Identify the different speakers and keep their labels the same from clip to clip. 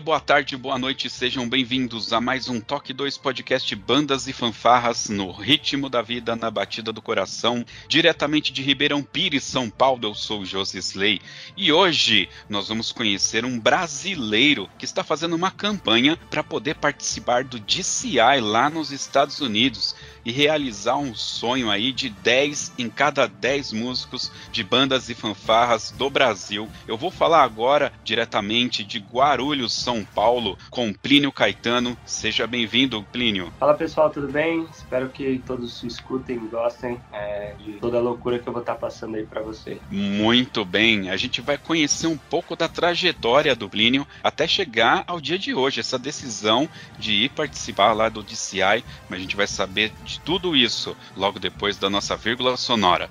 Speaker 1: Boa tarde, boa noite, sejam bem-vindos a mais um Toque 2 podcast Bandas e Fanfarras no ritmo da vida, na batida do coração, diretamente de Ribeirão Pires, São Paulo. Eu sou o Josi Slay e hoje nós vamos conhecer um brasileiro que está fazendo uma campanha para poder participar do DCI lá nos Estados Unidos e realizar um sonho aí de 10 em cada 10 músicos de bandas e fanfarras do Brasil. Eu vou falar agora diretamente de Guarulhos, São Paulo, com Plínio Caetano. Seja bem-vindo, Plínio.
Speaker 2: Fala pessoal, tudo bem? Espero que todos escutem e gostem é, de toda a loucura que eu vou estar passando aí para você.
Speaker 1: Muito bem, a gente vai conhecer um pouco da trajetória do Plínio até chegar ao dia de hoje, essa decisão de ir participar lá do DCI, mas a gente vai saber de tudo isso logo depois da nossa vírgula sonora.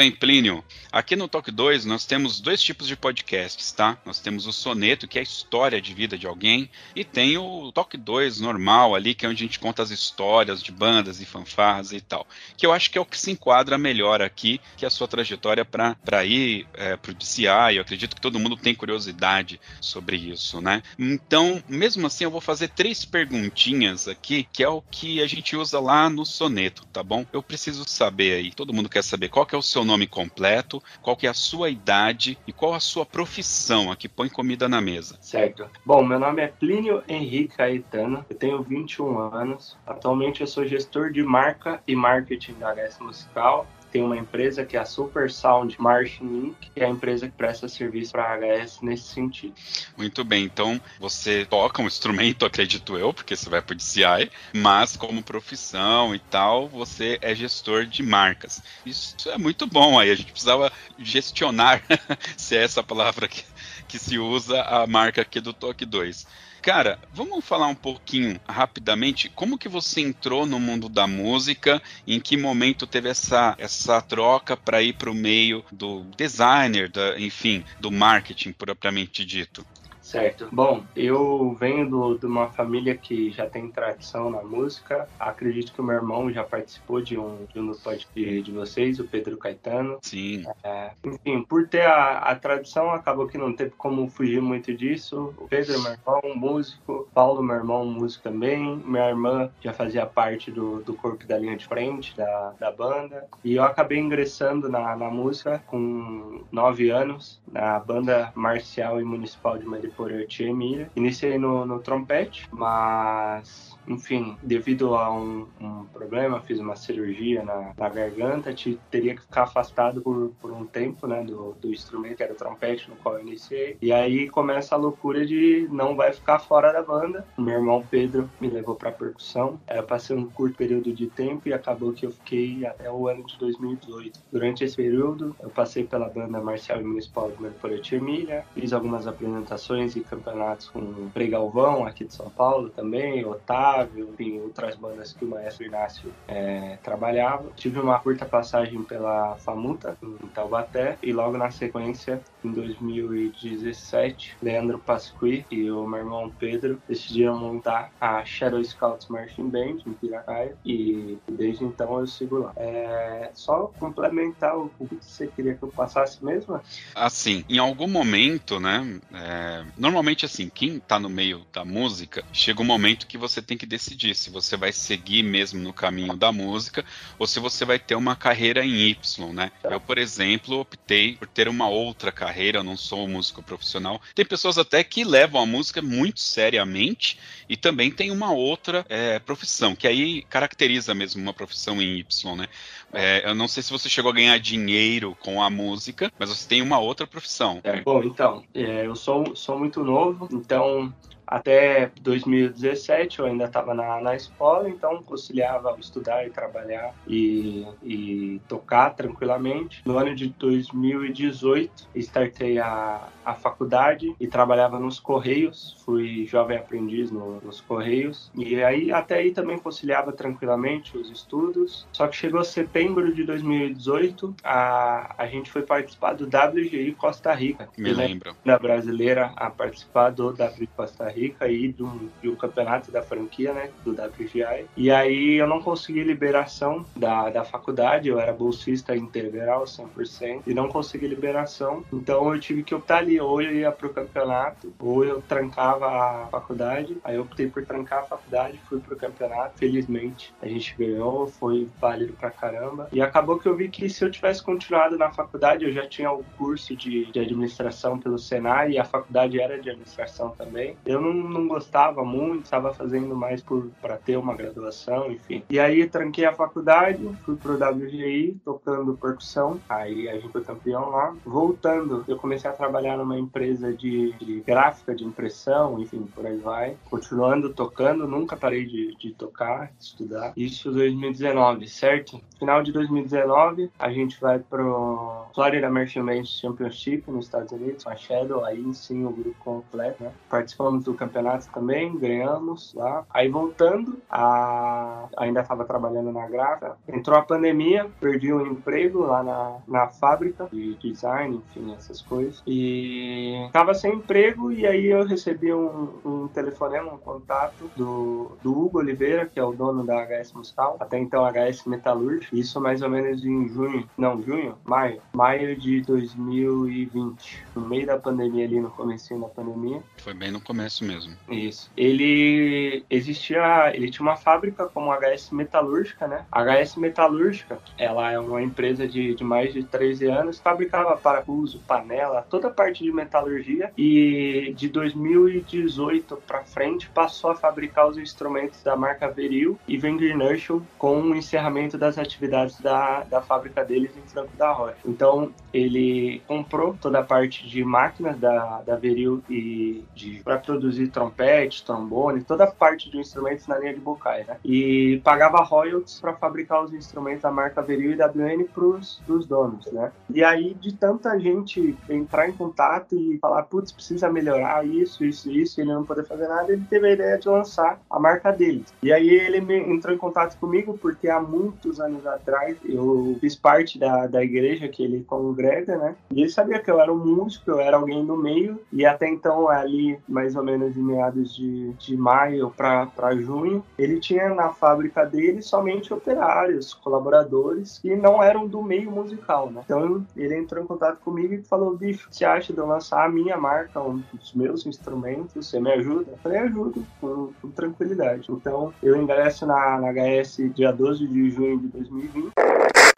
Speaker 1: bem, Plínio. Aqui no Talk 2 nós temos dois tipos de podcasts, tá? Nós temos o soneto, que é a história de vida de alguém, e tem o Talk 2 normal ali, que é onde a gente conta as histórias de bandas e fanfarras e tal. Que eu acho que é o que se enquadra melhor aqui, que é a sua trajetória para ir é, pro DCI. Eu acredito que todo mundo tem curiosidade sobre isso, né? Então, mesmo assim, eu vou fazer três perguntinhas aqui, que é o que a gente usa lá no soneto, tá bom? Eu preciso saber aí, todo mundo quer saber qual que é o seu nome completo, qual que é a sua idade e qual a sua profissão, a que põe comida na mesa.
Speaker 2: Certo. Bom, meu nome é Plínio Henrique Caetano, eu tenho 21 anos. Atualmente eu sou gestor de marca e marketing da HS Musical tem uma empresa que é a Super Sound Inc., que é a empresa que presta serviço para a HS nesse sentido.
Speaker 1: Muito bem, então você toca um instrumento, acredito eu, porque você vai para o DCI, mas como profissão e tal, você é gestor de marcas. Isso é muito bom, aí a gente precisava gestionar, se é essa palavra que, que se usa, a marca aqui do Toque 2. Cara, vamos falar um pouquinho rapidamente como que você entrou no mundo da música, em que momento teve essa, essa troca para ir para o meio do designer, da, enfim, do marketing propriamente dito.
Speaker 2: Certo. Bom, eu venho do, de uma família que já tem tradição na música. Acredito que o meu irmão já participou de um, de um dos podcasts de vocês, o Pedro Caetano.
Speaker 1: Sim.
Speaker 2: É, enfim, por ter a, a tradição, acabou que não teve como fugir muito disso. O Pedro, meu irmão, músico. Paulo, meu irmão, músico também. Minha irmã já fazia parte do, do corpo da linha de frente da, da banda. E eu acabei ingressando na, na música com nove anos, na banda marcial e municipal de Mariporã Tia Emília. Iniciei no, no trompete, mas enfim, devido a um, um, problema, fiz uma cirurgia na, na garganta, te, teria que ficar afastado por, por um tempo, né, do, do instrumento, que era o trompete, no qual eu iniciei. E aí começa a loucura de não vai ficar fora da banda. Meu irmão Pedro me levou para percussão. Eu passei um curto período de tempo e acabou que eu fiquei até o ano de 2018. Durante esse período, eu passei pela banda Marcial e Municipal de Merporete Emília, fiz algumas apresentações e campeonatos com o Pregalvão aqui de São Paulo também, Otávio, enfim, outras bandas que o Maestro Inácio é, trabalhava. Tive uma curta passagem pela Famuta, em Taubaté, e logo na sequência, em 2017, Leandro Pasqui e o meu irmão Pedro decidiram montar a Shadow Scouts Marching Band em Piracaia, e desde então eu sigo lá. É, só complementar o que você queria que eu passasse mesmo?
Speaker 1: Assim, em algum momento, né, é, normalmente assim, quem tá no meio da música, chega um momento que você tem que decidir se você vai seguir mesmo no caminho da música ou se você vai ter uma carreira em Y, né? Eu, por exemplo, optei por ter uma outra carreira, eu não sou um músico profissional. Tem pessoas até que levam a música muito seriamente e também tem uma outra é, profissão, que aí caracteriza mesmo uma profissão em Y, né? É, eu não sei se você chegou a ganhar dinheiro com a música, mas você tem uma outra profissão.
Speaker 2: É, bom, então, é, eu sou, sou muito novo, então até 2017 eu ainda estava na, na escola, então conciliava estudar e trabalhar e, e tocar tranquilamente. No ano de 2018 startei a, a faculdade e trabalhava nos Correios, fui jovem aprendiz no, nos Correios e aí até aí também conciliava tranquilamente os estudos. Só que chegou setembro de 2018, a, a gente foi participar do WGI Costa Rica.
Speaker 1: Me lembro.
Speaker 2: Da brasileira a participar do WGI Costa Rica Rica aí de um, campeonato da franquia, né, do WGI. E aí eu não consegui liberação da, da faculdade, eu era bolsista integral 100% e não consegui liberação. Então eu tive que optar ali, ou eu ia pro campeonato, ou eu trancava a faculdade. Aí eu optei por trancar a faculdade, fui pro campeonato. Felizmente a gente ganhou, foi válido pra caramba. E acabou que eu vi que se eu tivesse continuado na faculdade, eu já tinha o curso de, de administração pelo Senai e a faculdade era de administração também. Eu não não, não gostava muito, estava fazendo mais para ter uma graduação, enfim. E aí tranquei a faculdade, fui pro WGI tocando percussão, aí a gente foi campeão lá. Voltando, eu comecei a trabalhar numa empresa de, de gráfica, de impressão, enfim, por aí vai. Continuando tocando, nunca parei de, de tocar, de estudar. Isso 2019, certo? Final de 2019, a gente vai pro Florida Merchant Championship nos Estados Unidos, com a Shadow, aí sim o grupo completo, né? Participamos do campeonato também, ganhamos lá. Aí voltando, a... ainda estava trabalhando na gráfica, entrou a pandemia, perdi o emprego lá na, na fábrica de design, enfim, essas coisas. E estava sem emprego e aí eu recebi um, um telefonema, um contato do, do Hugo Oliveira, que é o dono da HS Musical, até então HS Metalurgia, isso mais ou menos em junho, não, junho? Maio, maio de 2020, no meio da pandemia ali, no começo da pandemia.
Speaker 1: Foi bem no começo mesmo mesmo.
Speaker 2: Isso. Ele existia, ele tinha uma fábrica como HS Metalúrgica, né? HS Metalúrgica, ela é uma empresa de, de mais de 13 anos, fabricava parafuso, panela, toda a parte de metalurgia e de 2018 para frente passou a fabricar os instrumentos da marca Veril e Wenger Nurture com o encerramento das atividades da, da fábrica deles em Franco da Rocha. Então ele comprou toda a parte de máquinas da, da Veril e para produzir produzir trompete, trombone, toda parte de instrumentos na linha de Bokai, né? E pagava royalties para fabricar os instrumentos da marca Veril e WN para os donos, né? E aí, de tanta gente entrar em contato e falar, putz, precisa melhorar isso, isso, isso, e ele não poder fazer nada, ele teve a ideia de lançar a marca dele. E aí ele entrou em contato comigo porque há muitos anos atrás eu fiz parte da, da igreja que ele congrega, né? E ele sabia que eu era um músico, eu era alguém no meio, e até então, ali, mais ou menos em meados de, de maio para junho, ele tinha na fábrica dele somente operários, colaboradores, que não eram do meio musical, né? Então ele entrou em contato comigo e falou: bicho, você acha de eu lançar a minha marca, um dos meus instrumentos? Você me ajuda? Eu falei: ajudo, com, com tranquilidade. Então eu ingresso na, na HS dia 12 de junho de 2020.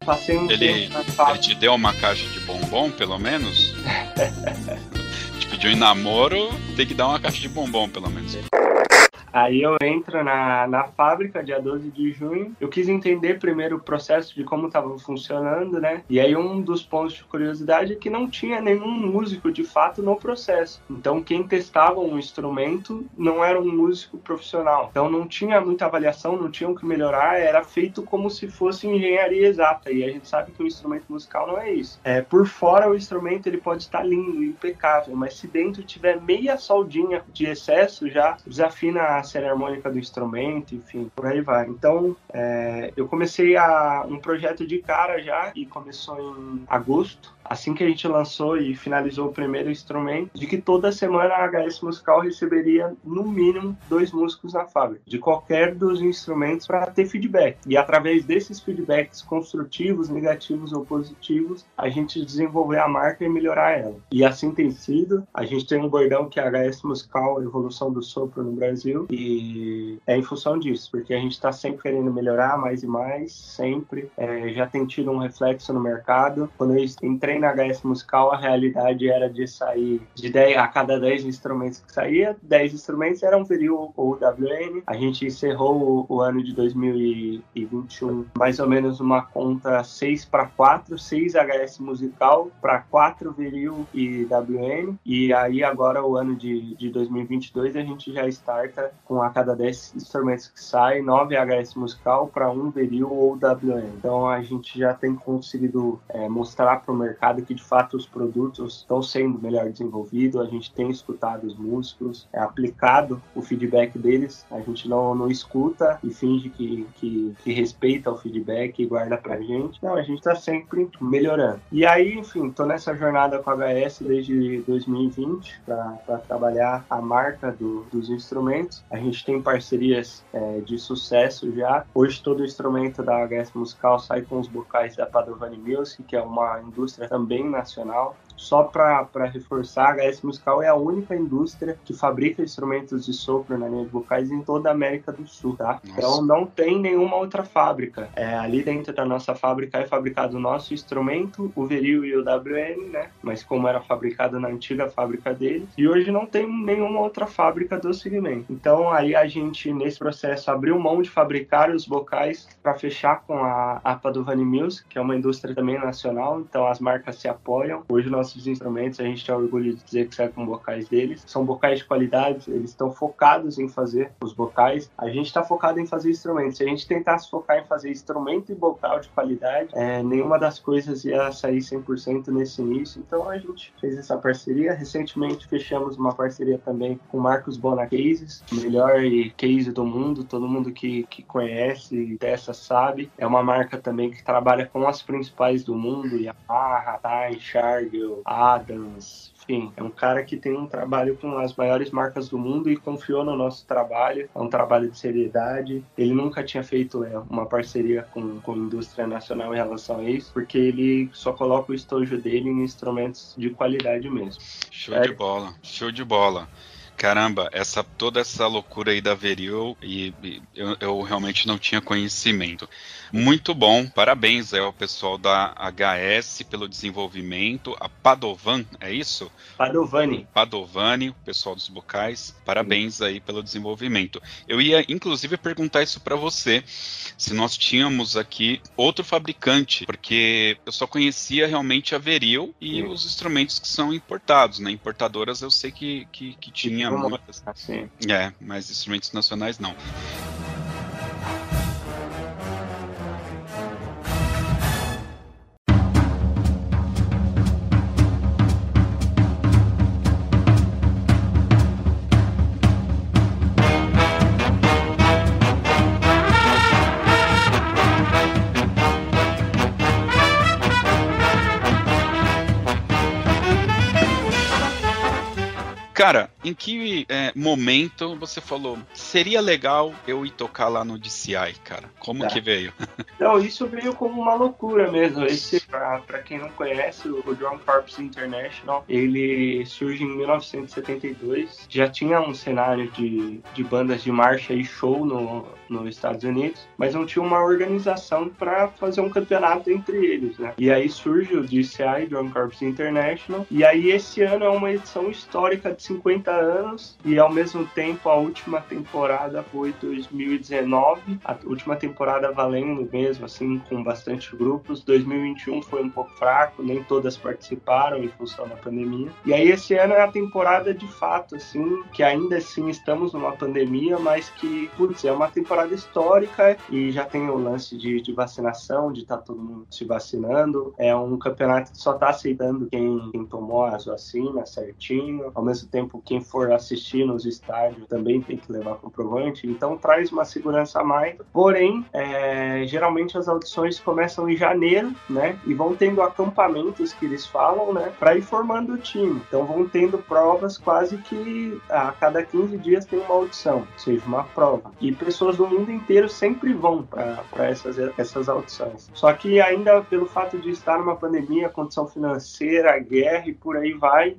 Speaker 1: Passei um ele, ele te deu uma caixa de bombom, pelo menos? em namoro, tem que dar uma caixa de bombom, pelo menos.
Speaker 2: Aí eu entro na, na fábrica, dia 12 de junho. Eu quis entender primeiro o processo de como estava funcionando, né? E aí um dos pontos de curiosidade é que não tinha nenhum músico de fato no processo. Então quem testava um instrumento não era um músico profissional. Então não tinha muita avaliação, não tinha o que melhorar, era feito como se fosse engenharia exata. E a gente sabe que o instrumento musical não é isso. É, por fora o instrumento ele pode estar lindo, impecável, mas se dentro tiver meia soldinha de excesso, já desafina a a série harmônica do instrumento, enfim, por aí vai. Então, é, eu comecei a, um projeto de cara já e começou em agosto assim que a gente lançou e finalizou o primeiro instrumento, de que toda semana a HS Musical receberia no mínimo dois músicos na fábrica, de qualquer dos instrumentos para ter feedback. E através desses feedbacks construtivos, negativos ou positivos, a gente desenvolver a marca e melhorar ela. E assim tem sido. A gente tem um bordão que é a HS Musical Evolução do Sopro no Brasil e é em função disso, porque a gente está sempre querendo melhorar mais e mais, sempre. É, já tem tido um reflexo no mercado. Quando eu entrei na HS Musical, a realidade era de sair de 10, a cada 10 instrumentos que saía, 10 instrumentos eram Viril ou WN. A gente encerrou o, o ano de 2021 mais ou menos uma conta 6 para 4, 6 HS Musical para 4 Viril e WN. E aí agora o ano de, de 2022 a gente já starta com a cada 10 instrumentos que saem, 9 HS Musical para 1 Viril ou WN. Então a gente já tem conseguido é, mostrar para o mercado mercado que de fato os produtos estão sendo melhor desenvolvidos, a gente tem escutado os músicos, é aplicado o feedback deles, a gente não, não escuta e finge que, que, que respeita o feedback e guarda pra gente. Não, a gente está sempre melhorando. E aí, enfim, tô nessa jornada com a HS desde 2020 para trabalhar a marca do, dos instrumentos. A gente tem parcerias é, de sucesso já. Hoje todo instrumento da HS Musical sai com os bocais da Padovani Music, que é uma indústria também nacional. Só para reforçar, a HS Musical é a única indústria que fabrica instrumentos de sopro na linha de vocais em toda a América do Sul, tá? Nossa. Então não tem nenhuma outra fábrica. É, ali dentro da nossa fábrica é fabricado o nosso instrumento, o Veril e o WN, né? Mas como era fabricado na antiga fábrica deles. E hoje não tem nenhuma outra fábrica do segmento. Então aí a gente, nesse processo, abriu mão de fabricar os bocais para fechar com a APA do Vani Music, que é uma indústria também nacional. Então as marcas se apoiam. Hoje nós nossos instrumentos, a gente tem orgulho de dizer que sai com bocais deles. São bocais de qualidade, eles estão focados em fazer os bocais. A gente está focado em fazer instrumentos. Se a gente tentasse focar em fazer instrumento e bocal de qualidade, é, nenhuma das coisas ia sair 100% nesse início. Então a gente fez essa parceria. Recentemente fechamos uma parceria também com Marcos Bona Cases, o melhor case do mundo. Todo mundo que, que conhece dessa sabe. É uma marca também que trabalha com as principais do mundo, Yamaha, Time, Adams, enfim, é um cara que tem um trabalho com as maiores marcas do mundo e confiou no nosso trabalho. É um trabalho de seriedade. Ele nunca tinha feito é, uma parceria com, com a indústria nacional em relação a isso, porque ele só coloca o estojo dele em instrumentos de qualidade mesmo.
Speaker 1: Show é. de bola, show de bola caramba, essa toda essa loucura aí da Veril e, e eu, eu, realmente não tinha conhecimento. Muito bom, parabéns ao pessoal da HS pelo desenvolvimento, a Padovan, é isso?
Speaker 2: Padovani.
Speaker 1: Padovani, o pessoal dos bocais, parabéns aí pelo desenvolvimento. Eu ia inclusive perguntar isso para você, se nós tínhamos aqui outro fabricante, porque eu só conhecia realmente a Veril e Sim. os instrumentos que são importados, né? Importadoras eu sei que, que, que tinha
Speaker 2: Assim.
Speaker 1: É, mas instrumentos nacionais não. Cara, em que é, momento você falou seria legal eu ir tocar lá no DCI, cara? Como
Speaker 2: Tá.
Speaker 1: que veio?
Speaker 2: Não, isso veio como uma loucura mesmo. Esse, pra, pra quem não conhece, o Drum Corps International, ele surge em 1972. Já tinha um cenário de, de bandas de marcha e show no, nos Estados Unidos, mas não tinha uma organização para fazer um campeonato entre eles, né? E aí surge o DCI, Drum Corps International, e aí esse ano é uma edição histórica de 50 anos, e ao mesmo tempo a última temporada foi 2019, a última temporada valendo mesmo, assim, com bastante grupos. 2021 foi um pouco fraco, nem todas participaram em função da pandemia. E aí esse ano é a temporada de fato, assim, que ainda assim estamos numa pandemia, mas que, putz, é uma temporada histórica e já tem o lance de, de vacinação, de estar todo mundo se vacinando. É um campeonato que só está aceitando quem, quem tomou as vacinas certinho. Ao mesmo tempo, quem for assistir nos estádios também tem que levar comprovante. Então traz uma segurança a mais. Porém, é, geralmente as audições começam em janeiro, né? E vão tendo acampamentos que eles falam, né? Para ir formando o time. Então vão tendo provas quase que a cada 15 dias tem uma audição, ou seja, uma prova. E pessoas do mundo inteiro sempre vão para essas, essas audições. Só que ainda pelo fato de estar numa pandemia, condição financeira, guerra e por aí vai,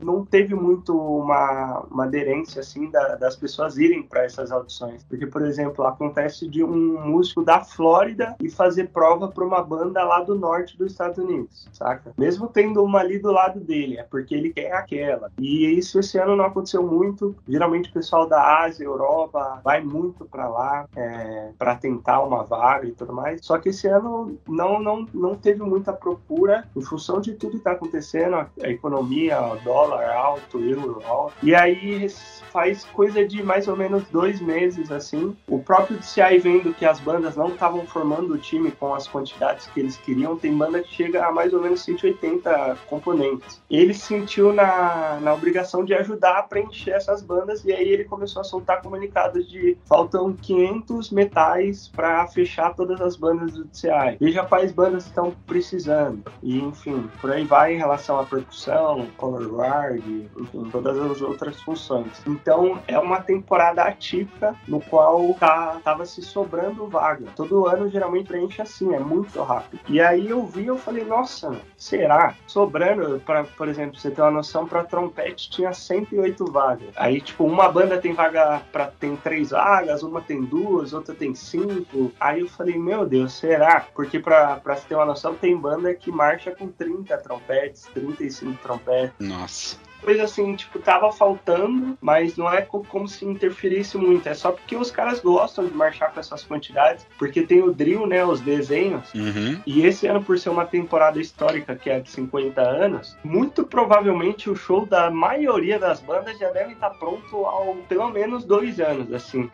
Speaker 2: não teve muito uma, uma aderência assim da, das pessoas irem para essas audições. Porque, por exemplo, acontece de um músico da Flórida e fazer prova para uma banda lá do norte dos Estados Unidos, saca? Mesmo tendo uma ali do lado dele, é porque ele quer aquela. E isso esse ano não aconteceu muito. Geralmente o pessoal da Ásia, Europa, vai muito para lá é, para tentar uma vaga e tudo mais. Só que esse ano não, não, não teve muita procura em função de tudo que está acontecendo, a, a economia, o dólar alto, euro alto. E aí faz coisa de mais ou menos dois meses assim. O próprio DCI vendo que as bandas não estavam formando o time com as quantidades que eles queriam, tem banda que chega a mais ou menos 180 componentes. Ele se sentiu na, na obrigação de ajudar a preencher essas bandas e aí ele começou a soltar comunicados de faltam 500 metais para fechar todas as bandas DCI. Veja quais bandas estão precisando. E enfim, por aí vai em relação à percussão, color guard, enfim, todas as outras funções. Então é uma temporada atípica no qual tá, tava se sobrando vaga. Todo ano geralmente preenche assim, é muito rápido. E aí eu vi, eu falei, nossa, será? Sobrando, pra, por exemplo, você ter uma noção, para trompete tinha 108 vagas. Aí, tipo, uma banda tem vaga para tem três vagas, uma tem duas, outra tem cinco. Aí eu falei, meu Deus, será? Porque pra, pra você ter uma noção, tem banda que marcha com 30 trompetes, 35 trompetes.
Speaker 1: Nossa.
Speaker 2: Coisa assim, tipo, tava faltando, mas não é co- como se interferisse muito. É só porque os caras gostam de marchar com essas quantidades, porque tem o drill, né? Os desenhos.
Speaker 1: Uhum.
Speaker 2: E esse ano, por ser uma temporada histórica que é de 50 anos, muito provavelmente o show da maioria das bandas já deve estar pronto há pelo menos dois anos, assim.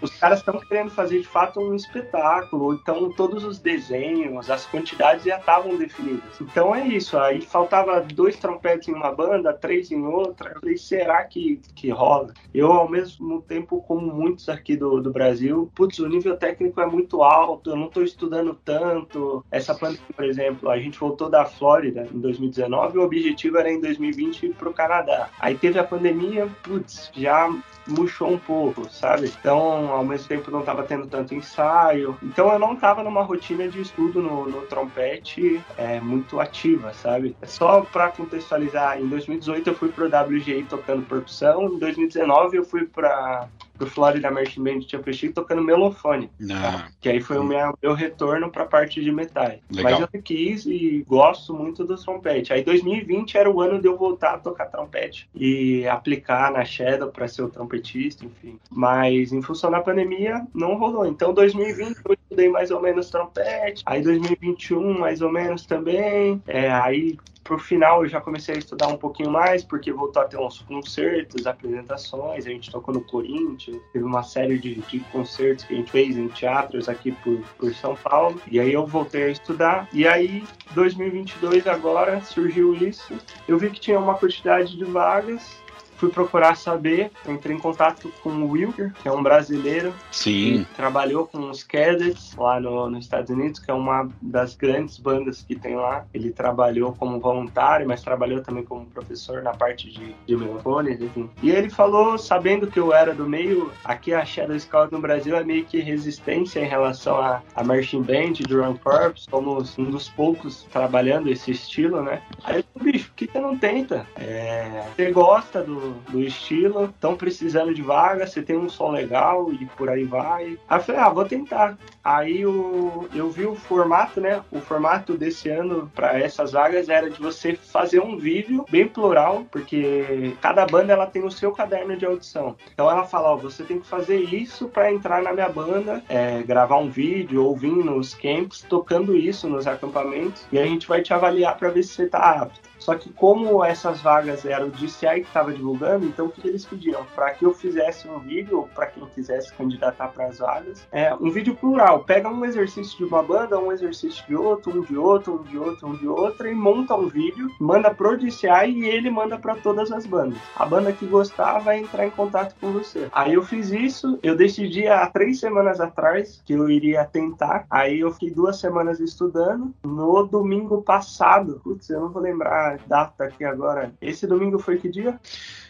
Speaker 2: Os caras estão querendo fazer de fato um espetáculo, então todos os desenhos, as quantidades já estavam definidas. Então é isso, aí faltava dois trompetes em uma banda, três em outra. Eu falei, será que, que rola? Eu, ao mesmo tempo, como muitos aqui do, do Brasil, putz, o nível técnico é muito alto, eu não estou estudando tanto. Essa pandemia, por exemplo, a gente voltou da Flórida em 2019 e o objetivo era em 2020 ir para o Canadá. Aí teve a pandemia, putz, já murchou um pouco, sabe? Então, ao mesmo tempo, não estava tendo tanto ensaio. Então, eu não estava numa rotina de estudo no, no trompete é, muito ativa, sabe? Só para contextualizar, em 2018 eu fui pro WGI tocando percussão, em 2019 eu fui para pro Florida Marching Band Championship tocando melofone.
Speaker 1: Ah,
Speaker 2: Que aí foi o meu, meu retorno pra parte de metais.
Speaker 1: Legal.
Speaker 2: Mas eu quis e gosto muito do trompete. Aí 2020 era o ano de eu voltar a tocar trompete e aplicar na Shadow pra ser o trompetista, enfim. Mas em função da pandemia não rolou. Então 2020 eu estudei mais ou menos trompete. Aí 2021 mais ou menos também. É, aí pro final eu já comecei a estudar um pouquinho mais, porque voltou a ter uns concertos, apresentações, a gente tocou no Corinthians, teve uma série de, de concertos que a gente fez em teatros aqui por, por São Paulo, e aí eu voltei a estudar, e aí 2022 agora surgiu isso, eu vi que tinha uma quantidade de vagas, fui procurar saber, entrei em contato com o Wilker, que é um brasileiro.
Speaker 1: Sim.
Speaker 2: Que trabalhou com os Cadets lá no, nos Estados Unidos, que é uma das grandes bandas que tem lá. Ele trabalhou como voluntário, mas trabalhou também como professor na parte de, de melofones, enfim. E ele falou, sabendo que eu era do meio, aqui a Shadow Scout no Brasil é meio que resistência em relação a, a Marching Band, Drum Corps, somos um dos poucos trabalhando esse estilo, né? Aí eu falei, bicho, por que você não tenta? É, você gosta do, do, estilo, estão precisando de vaga, você tem um som legal e por aí vai. Aí eu falei, ah, vou tentar. Aí o, eu vi o formato, né? O formato desse ano para essas vagas era de você fazer um vídeo bem plural, porque cada banda ela tem o seu caderno de audição. Então ela fala, ó, você tem que fazer isso para entrar na minha banda, é, gravar um vídeo ou vir nos camps tocando isso nos acampamentos e a gente vai te avaliar para ver se você tá apto. Só que como essas vagas eram o DCI que estava divulgando, então o que eles pediam? Para que eu fizesse um vídeo, para quem quisesse candidatar para as vagas, é um vídeo plural. Pega um exercício de uma banda, um exercício de outro, um de outro, um de outro, um de outra, e monta um vídeo, manda pro DCI e ele manda para todas as bandas. A banda que gostar vai entrar em contato com você. Aí eu fiz isso, eu decidi há três semanas atrás que eu iria tentar. Aí eu fiquei duas semanas estudando. No domingo passado, putz, eu não vou lembrar data aqui agora. Esse domingo foi que dia?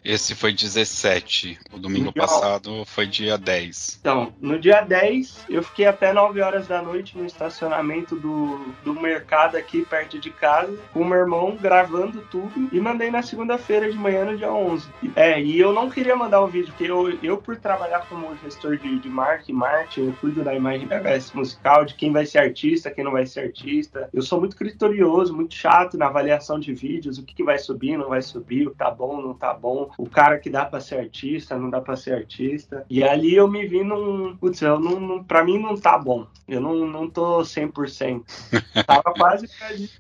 Speaker 1: Esse foi 17. O domingo passado foi dia 10.
Speaker 2: Então, no dia 10, eu fiquei até 9 horas da noite no estacionamento do, do mercado aqui perto de casa, com o meu irmão gravando tudo e mandei na segunda-feira de manhã, no dia 11. É, e eu não queria mandar o vídeo, porque eu, eu por trabalhar como gestor de, de marketing, marketing, eu cuido da imagem da HS musical, de quem vai ser artista, quem não vai ser artista. Eu sou muito criterioso, muito chato na avaliação de vídeos, o que, que vai subir, não vai subir, o que tá bom, não tá bom o cara que dá para ser artista, não dá para ser artista. E ali eu me vi num. Putz, eu não, não, pra mim não tá bom. Eu não, não tô 100%. Tava quase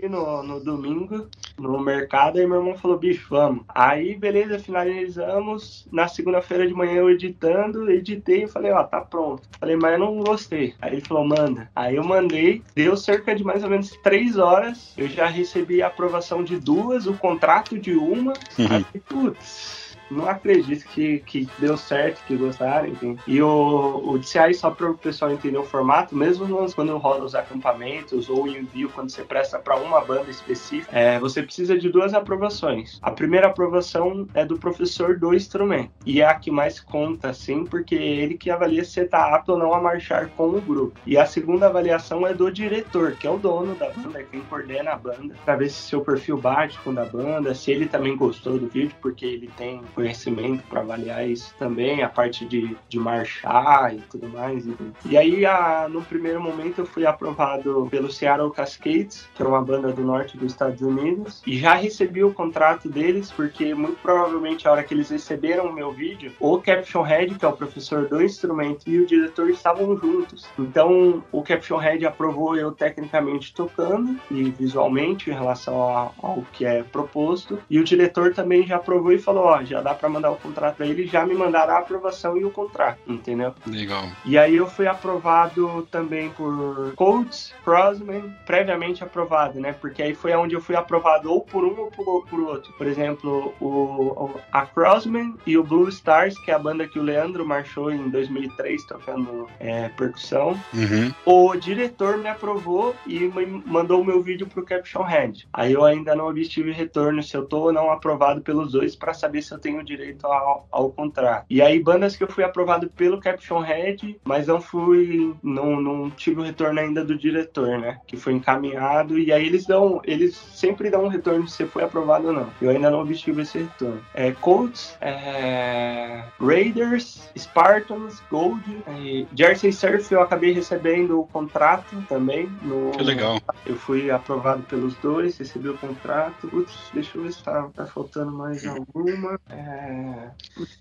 Speaker 2: no, no domingo, no mercado, e meu irmão falou: bicho, vamos. Aí, beleza, finalizamos. Na segunda-feira de manhã eu editando, editei e falei: ó, tá pronto. Falei, mas eu não gostei. Aí ele falou: manda. Aí eu mandei, deu cerca de mais ou menos três horas. Eu já recebi a aprovação de duas, o contrato de uma. Uhum. Aí, putz não acredito que, que deu certo, que gostaram, enfim. E o, o DCI, só para o pessoal entender o formato, mesmo quando rola os acampamentos ou envio, quando você presta para uma banda específica, é, você precisa de duas aprovações. A primeira aprovação é do professor do instrumento, e é a que mais conta, assim, porque ele que avalia se você está apto ou não a marchar com o grupo. E a segunda avaliação é do diretor, que é o dono da banda, é quem coordena a banda, para ver se seu perfil bate com o da banda, se ele também gostou do vídeo, porque ele tem conhecimento para avaliar isso também, a parte de, de marchar e tudo mais. E aí, a, no primeiro momento, eu fui aprovado pelo Seattle Cascades, que é uma banda do norte dos Estados Unidos, e já recebi o contrato deles, porque muito provavelmente a hora que eles receberam o meu vídeo, o Caption Head, que é o professor do instrumento, e o diretor estavam juntos. Então, o Caption Head aprovou eu tecnicamente tocando e visualmente em relação ao, ao que é proposto, e o diretor também já aprovou e falou: Ó, já dá para mandar o contrato para ele, já me mandaram a aprovação e o contrato, entendeu?
Speaker 1: Legal.
Speaker 2: E aí eu fui aprovado também por Coates, Crossman, previamente aprovado, né? Porque aí foi onde eu fui aprovado ou por um ou por, por outro. Por exemplo, o, a Crossman e o Blue Stars, que é a banda que o Leandro marchou em 2003 tocando é, percussão. Uhum. O diretor me aprovou e me mandou o meu vídeo pro Caption Head. Aí eu ainda não obtive retorno se eu tô ou não aprovado pelos dois para saber se eu tenho direito ao, ao contrato. E aí, bandas que eu fui aprovado pelo Caption Head, mas não fui, não, não tive o retorno ainda do diretor, né? Que foi encaminhado, e aí eles dão, eles sempre dão um retorno se foi aprovado ou não. Eu ainda não obtive esse retorno. É, Colts, é, Raiders, Spartans, Gold, é, Jersey Surf eu acabei recebendo o contrato também. No,
Speaker 1: que legal.
Speaker 2: Eu fui aprovado pelos dois, recebi o contrato. Putz, deixa eu ver se tá, tá faltando mais alguma. É,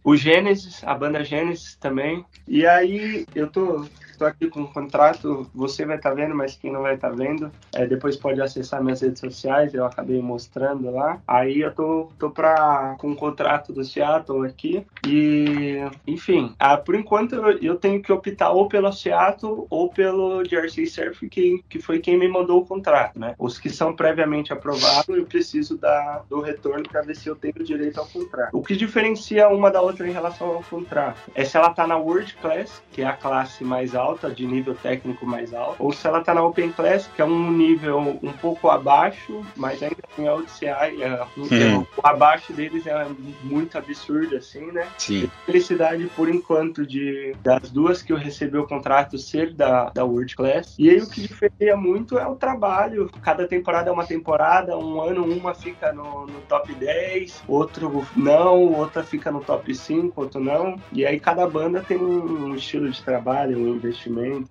Speaker 2: o Gênesis, a banda Gênesis também. E aí eu tô tô aqui com um contrato, você vai estar tá vendo, mas quem não vai estar tá vendo, é, depois pode acessar minhas redes sociais, eu acabei mostrando lá. Aí eu tô, tô pra, com um contrato do Seattle aqui. E, enfim, ah, por enquanto eu, eu tenho que optar ou pelo Seattle ou pelo Jersey Surf, que, que foi quem me mandou o contrato, né? Os que são previamente aprovados, eu preciso da, do retorno para ver se eu tenho direito ao contrato. O que diferencia uma da outra em relação ao contrato é se ela tá na World Class, que é a classe mais alta, de nível técnico mais alto, ou se ela tá na Open Class, que é um nível um pouco abaixo, mas ainda assim é o DCI, é, hum. o abaixo deles é muito absurdo, assim, né?
Speaker 1: Sim.
Speaker 2: Felicidade, por enquanto, de das duas que eu recebi o contrato ser da, da World Class. E aí o que diferencia muito é o trabalho. Cada temporada é uma temporada, um ano uma fica no, no top 10, outro não, outra fica no top 5, outro não. E aí cada banda tem um estilo de trabalho, um investimento,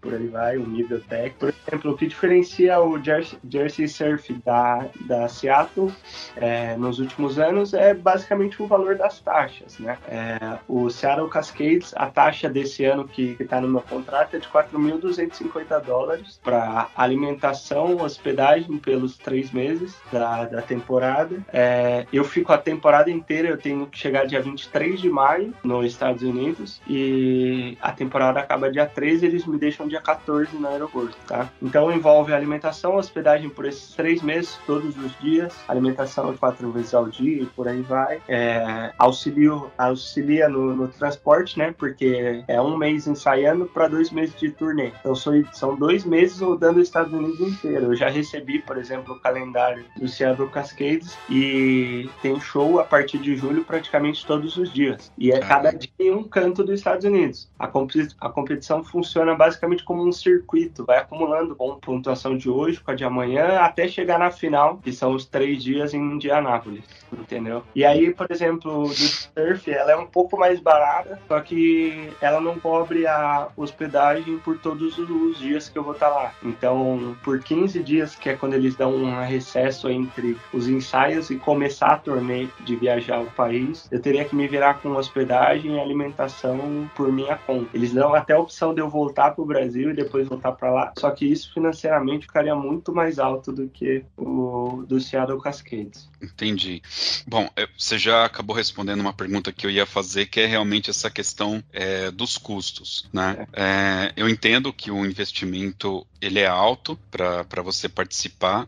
Speaker 2: por aí vai, um nível técnico. Por exemplo, o que diferencia o Jersey, Jersey Surf da, da Seattle é, nos últimos anos é basicamente o valor das taxas, né? É, o Seattle Cascades, a taxa desse ano que está no meu contrato é de 4.250 dólares para alimentação, hospedagem pelos três meses da, da temporada. É, eu fico a temporada inteira, eu tenho que chegar dia 23 de maio nos Estados Unidos e a temporada acaba dia 13 eles me deixam dia 14 no aeroporto, tá? Então envolve alimentação, hospedagem por esses três meses, todos os dias, alimentação quatro vezes ao dia e por aí vai. É, auxilio, auxilia no, no, transporte, né? Porque é um mês ensaiando para dois meses de turnê. Então sou, são dois meses rodando os Estados Unidos inteiro. Eu já recebi, por exemplo, o calendário do Seattle Cascades e tem show a partir de julho praticamente todos os dias. E é cada dia em um canto dos Estados Unidos. A, a competição funciona basicamente como um circuito, vai acumulando com pontuação de hoje, com a de amanhã, até chegar na final, que são os três dias em Indianápolis, entendeu? E aí, por exemplo, do surf, ela é um pouco mais barata, só que ela não cobre a hospedagem por todos os dias que eu vou estar lá. Então, por 15 dias, que é quando eles dão um recesso entre os ensaios e começar a turnê de viajar ao país, eu teria que me virar com hospedagem e alimentação por minha conta. Eles dão até a opção de eu voltar para o Brasil e depois voltar para lá, só que isso financeiramente ficaria muito mais alto do que o do Seattle Cascades.
Speaker 1: Entendi. Bom, você já acabou respondendo uma pergunta que eu ia fazer, que é realmente essa questão é, dos custos, né? É. É, eu entendo que o investimento ele é alto para você participar.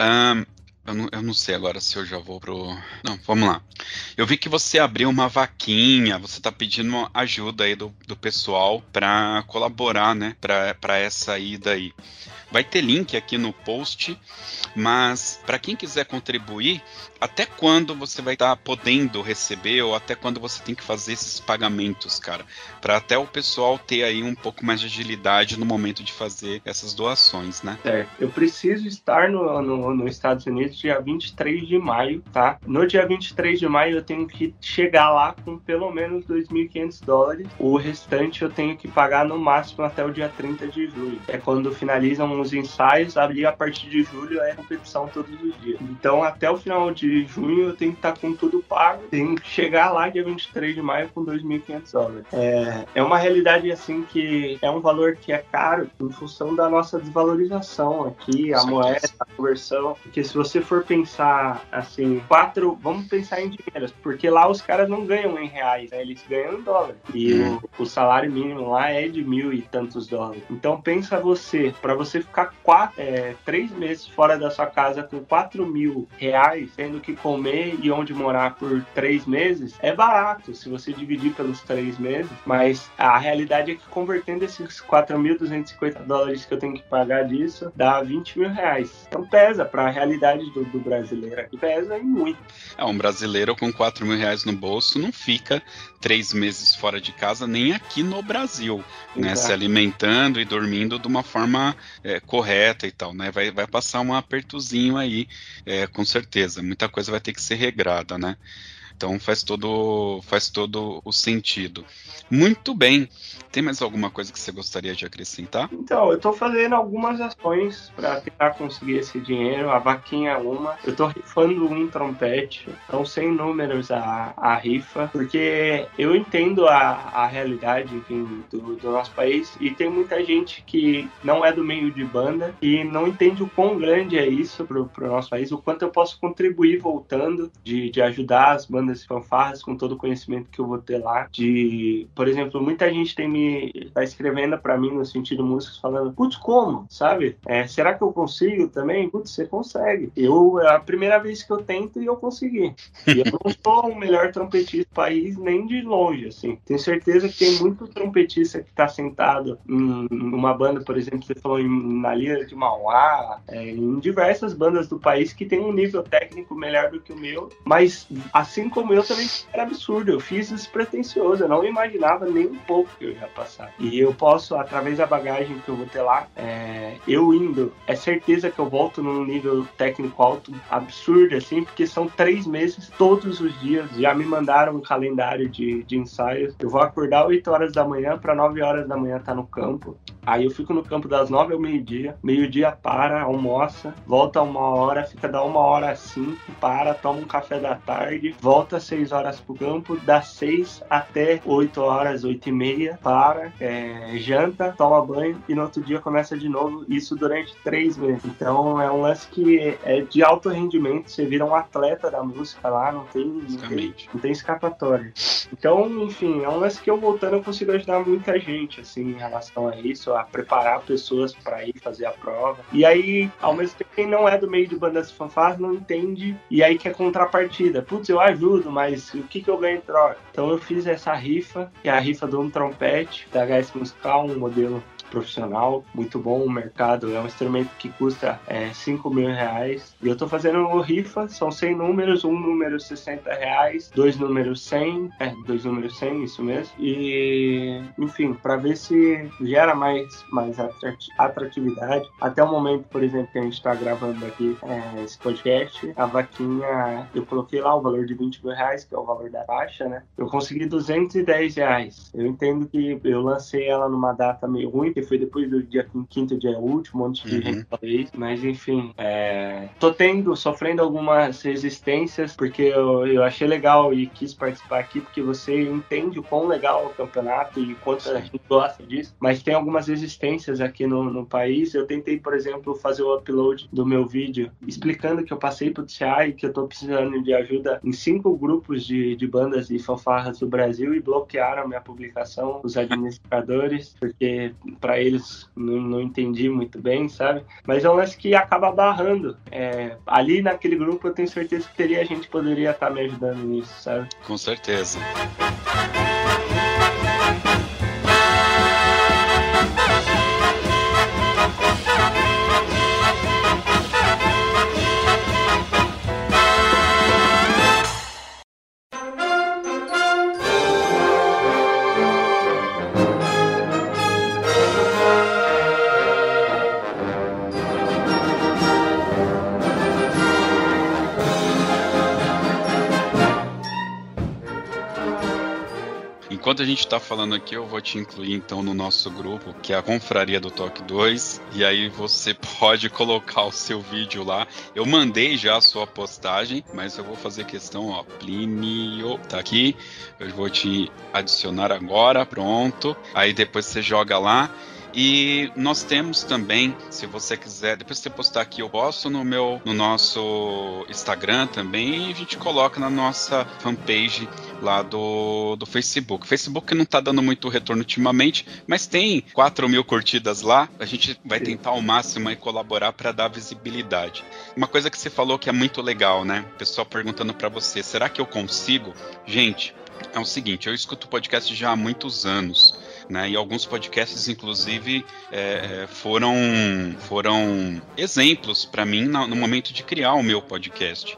Speaker 1: Um, eu não, eu não, sei agora se eu já vou pro. Não, vamos lá. Eu vi que você abriu uma vaquinha, você está pedindo ajuda aí do, do pessoal para colaborar, né? Para essa ida aí. Vai ter link aqui no post, mas para quem quiser contribuir, até quando você vai estar tá podendo receber ou até quando você tem que fazer esses pagamentos, cara? Para até o pessoal ter aí um pouco mais de agilidade no momento de fazer essas doações, né?
Speaker 2: Certo. Eu preciso estar no, no, nos Estados Unidos dia 23 de maio, tá? No dia 23 de maio eu tenho que chegar lá com pelo menos 2.500 dólares. O restante eu tenho que pagar no máximo até o dia 30 de julho. É quando finalizam os ensaios, ali a partir de julho é competição todos os dias. Então até o final de junho eu tenho que estar com tudo pago, tenho que chegar lá dia 23 de maio com 2.500 dólares. É, é uma realidade assim que é um valor que é caro em função da nossa desvalorização aqui, a moeda, a conversão. Porque se você for pensar assim, quatro, vamos pensar em dinheiro, porque lá os caras não ganham em reais, né? eles ganham em dólar. E hum. o, o, salário mínimo lá é de mil e tantos dólares. Então pensa você, para você ficar quatro, é, três meses fora da sua casa com quatro mil reais, tendo que comer e onde morar por três meses, é barato se você dividir pelos três meses, mas a realidade é que convertendo esses 4.250 dólares que eu tenho que pagar disso, dá 20 mil reais. Então pesa para a realidade do, do, brasileiro pesa muito.
Speaker 1: É, um brasileiro com 4 mil reais no bolso não fica três meses fora de casa, nem aqui no Brasil, né? Se alimentando e dormindo de uma forma é, correta e tal, né? Vai, vai passar um apertozinho aí, é, com certeza. Muita coisa vai ter que ser regrada, né? Então faz todo, faz todo o sentido. Muito bem. Tem mais alguma coisa que você gostaria de acrescentar?
Speaker 2: Então, eu estou fazendo algumas ações para tentar conseguir esse dinheiro. A vaquinha é uma. Eu estou rifando um trompete. Então, sem números a, a rifa. Porque eu entendo a, a realidade, enfim, do, do nosso país. E tem muita gente que não é do meio de banda e não entende o quão grande é isso pro, pro nosso país. O quanto eu posso contribuir voltando de, de ajudar as bandas e fanfarras com todo o conhecimento que eu vou ter lá. De, por exemplo, muita gente tem me tá escrevendo para mim no sentido músicos falando, putz, como? Sabe? É, será que eu consigo também? Putz, você consegue. Eu é a primeira vez que eu tento e eu consegui. E eu não sou o melhor trompetista do país nem de longe, assim. Tenho certeza que tem muito trompetista que tá sentado em uma banda, por exemplo, você falou em, na Lira de Mauá, é, em diversas bandas do país que tem um nível técnico melhor do que o meu, mas assim como eu também era absurdo. Eu fiz despretensioso, eu não imaginava nem um pouco que eu ia passar. E eu posso, através da bagagem que eu vou ter lá, é, eu indo, é certeza que eu volto num nível técnico alto absurdo, assim, porque são três meses todos os dias. Já me mandaram um calendário de, de ensaios. Eu vou acordar 8 horas da manhã para 9 horas da manhã estar tá no campo. Aí eu fico no campo das 9 ao meio-dia. Meio-dia para, almoça, volta uma hora, fica da uma hora às 5, para, toma um café da tarde, volta às 6 horas pro campo, das 6 até 8 horas, 8 e meia, para, é, janta, toma banho e no outro dia começa de novo. Isso durante três meses. Então é um lance que é de alto rendimento. Você vira um atleta da música lá, não tem, não tem, não tem escapatória. Então, enfim, é um lance que eu voltando eu consigo ajudar muita gente assim em relação a isso, a preparar pessoas para ir fazer a prova. E aí, ao mesmo tempo, quem não é do meio de bandas fanfarras não entende e aí quer contrapartida. Putz, eu ajudo, mas o que, que eu ganho em troca? Então eu fiz essa rifa, que é a rifa do um trompete da HS Musical, um modelo profissional, muito bom o mercado. É um instrumento que custa é, 5 mil reais. E eu tô fazendo rifa, são 100 números, um número 60 reais, dois números 100, é, dois números 100, isso mesmo. E, enfim, para ver se gera mais, mais atratividade. Até o momento, por exemplo, que a gente tá gravando aqui é, esse podcast, a vaquinha, eu coloquei lá o valor de 20 mil reais, que é o valor da taxa, né? Eu consegui 210 reais. Eu entendo que eu lancei ela numa data meio ruim, que foi depois do dia quinto, dia último, antes de uhum. fez. Mas enfim, é... tô tendo, sofrendo algumas resistências, porque eu, eu achei legal e quis participar aqui, porque você entende o quão legal é o campeonato e quanto a gente gosta disso. Mas tem algumas resistências aqui no, no país. Eu tentei, por exemplo, fazer o upload do meu vídeo explicando que eu passei pro TCA e que eu tô precisando de ajuda em cinco grupos de, de bandas e fanfarras do Brasil e bloquearam minha publicação, os administradores, porque para eles não, não, entendi muito bem, sabe? Mas é um lance que acaba barrando. É, ali naquele grupo eu tenho certeza que teria gente poderia estar me ajudando nisso, sabe?
Speaker 1: Com certeza. Gente está falando aqui, eu vou te incluir então no nosso grupo, que é a Confraria do Toque 2, e aí você pode colocar o seu vídeo lá. Eu mandei já a sua postagem, mas eu vou fazer questão, ó, Plínio tá aqui, eu vou te adicionar agora, pronto. Aí depois você joga lá. E nós temos também, se você quiser, depois você postar aqui, eu posto no meu, no nosso Instagram também e a gente coloca na nossa fanpage lá do, do Facebook. Facebook não está dando muito retorno ultimamente, mas tem 4 mil curtidas lá. A gente vai tentar ao máximo aí colaborar para dar visibilidade. Uma coisa que você falou que é muito legal, né? O pessoal perguntando para você, será que eu consigo? Gente, é o seguinte, eu escuto podcast já há muitos anos. Né? E alguns podcasts, inclusive, é, é foram, foram exemplos para mim no momento de criar o meu podcast.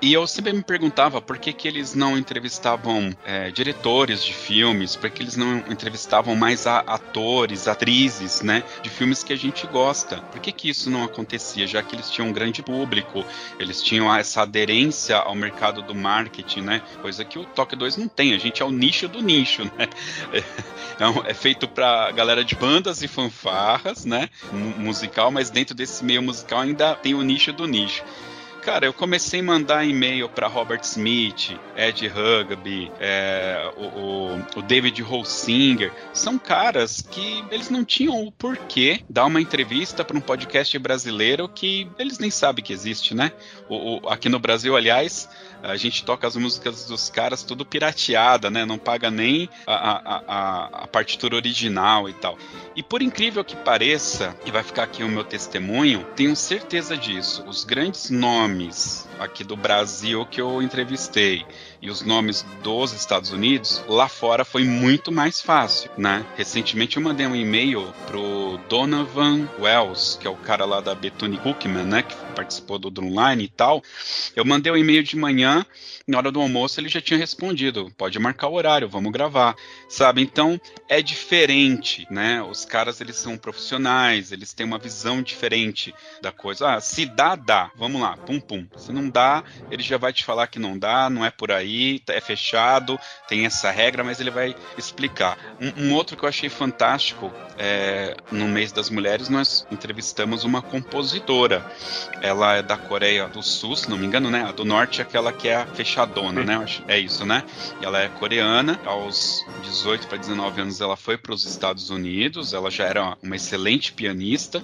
Speaker 1: E eu sempre me perguntava por que, que eles não entrevistavam é, diretores de filmes, por que eles não entrevistavam mais atores, atrizes, né, de filmes que a gente gosta. Por que, que isso não acontecia, já que eles tinham um grande público, eles tinham essa aderência ao mercado do marketing, né, coisa que o Toque 2 não tem. A gente é o nicho do nicho, né. É, é feito para galera de bandas e fanfarras, né, musical, mas dentro desse meio musical ainda tem o nicho do nicho. Cara, eu comecei a mandar e-mail para Robert Smith, Ed Hugby, é, o, o, David Holsinger. São caras que eles não tinham o porquê dar uma entrevista para um podcast brasileiro que eles nem sabem que existe, né? O, o, aqui no Brasil, aliás, a gente toca as músicas dos caras tudo pirateada, né? Não paga nem a, a, a, a, partitura original e tal. E por incrível que pareça, e vai ficar aqui o meu testemunho, tenho certeza disso. Os grandes nomes aqui do Brasil que eu entrevistei e os nomes dos Estados Unidos, lá fora foi muito mais fácil, né? Recentemente eu mandei um e-mail pro Donovan Wells, que é o cara lá da Bethune Cookman, né? Que participou do Drumline e tal. Eu mandei um e-mail de manhã, na hora do almoço ele já tinha respondido. Pode marcar o horário, vamos gravar, sabe? Então é diferente, né? Os caras eles são profissionais, eles têm uma visão diferente da coisa. Ah, se dá, dá. Vamos lá, pum pum. Se não dá, ele já vai te falar que não dá, não é por aí aí, é fechado, tem essa regra, mas ele vai explicar. Um, um outro que eu achei fantástico, é, no mês das mulheres, nós entrevistamos uma compositora. Ela é da Coreia do Sul, se não me engano, né? A do Norte é aquela que é a fechadona, né? É isso, né? Ela é coreana, aos 18 para 19 anos ela foi para os Estados Unidos, ela já era uma excelente pianista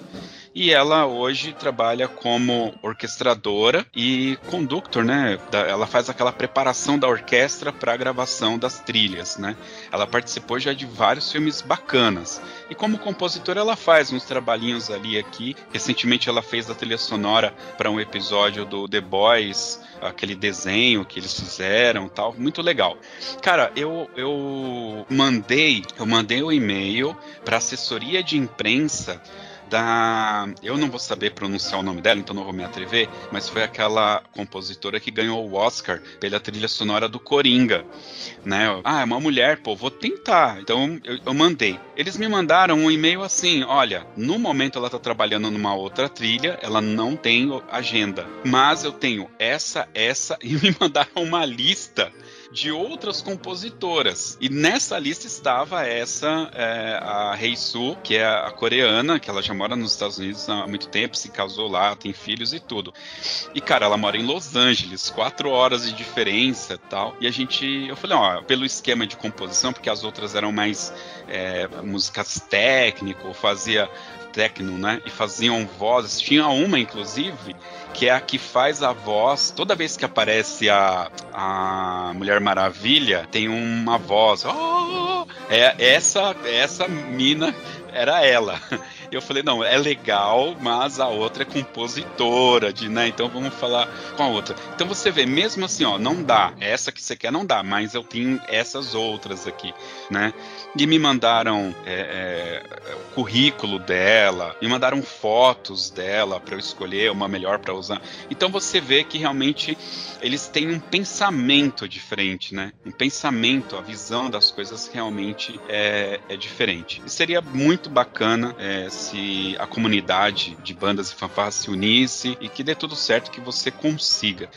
Speaker 1: e ela hoje trabalha como orquestradora e conductor, né? Ela faz aquela preparação da orquestra para a gravação das trilhas, né? Ela participou já de vários filmes bacanas. E como compositora ela faz uns trabalhinhos ali aqui. Recentemente ela fez a trilha sonora para um episódio do The Boys, aquele desenho que eles fizeram, tal, muito legal. Cara, eu eu mandei, eu mandei o um e-mail para assessoria de imprensa da. Eu não vou saber pronunciar o nome dela, então não vou me atrever, mas foi aquela compositora que ganhou o Oscar pela trilha sonora do Coringa. Né? Ah, é uma mulher, pô, vou tentar. Então eu, eu mandei. Eles me mandaram um e-mail assim: olha, no momento ela tá trabalhando numa outra trilha, ela não tem agenda. Mas eu tenho essa, essa, e me mandaram uma lista de outras compositoras. E nessa lista estava essa, é, a Rei Su, que é a coreana, que ela já mora nos Estados Unidos há muito tempo, se casou lá, tem filhos e tudo. E, cara, ela mora em Los Angeles, quatro horas de diferença tal. E a gente, eu falei, ó, pelo esquema de composição, porque as outras eram mais é, músicas técnico, fazia techno, né? E faziam vozes. Tinha uma, inclusive, que é a que faz a voz. Toda vez que aparece a, a Mulher Maravilha, tem uma voz. Oh! É essa, essa mina era ela. Eu falei, não, é legal, mas a outra é compositora, de, né? Então vamos falar com a outra. Então você vê, mesmo assim, ó, não dá. Essa que você quer não dá, mas eu tenho essas outras aqui, né? E me mandaram é, é, o currículo dela, me mandaram fotos dela para eu escolher uma melhor para usar. Então você vê que realmente eles têm um pensamento diferente, né? Um pensamento, a visão das coisas realmente é, é diferente. E seria muito bacana é, se a comunidade de bandas e fanfarras se unisse e que dê tudo certo, que você consiga.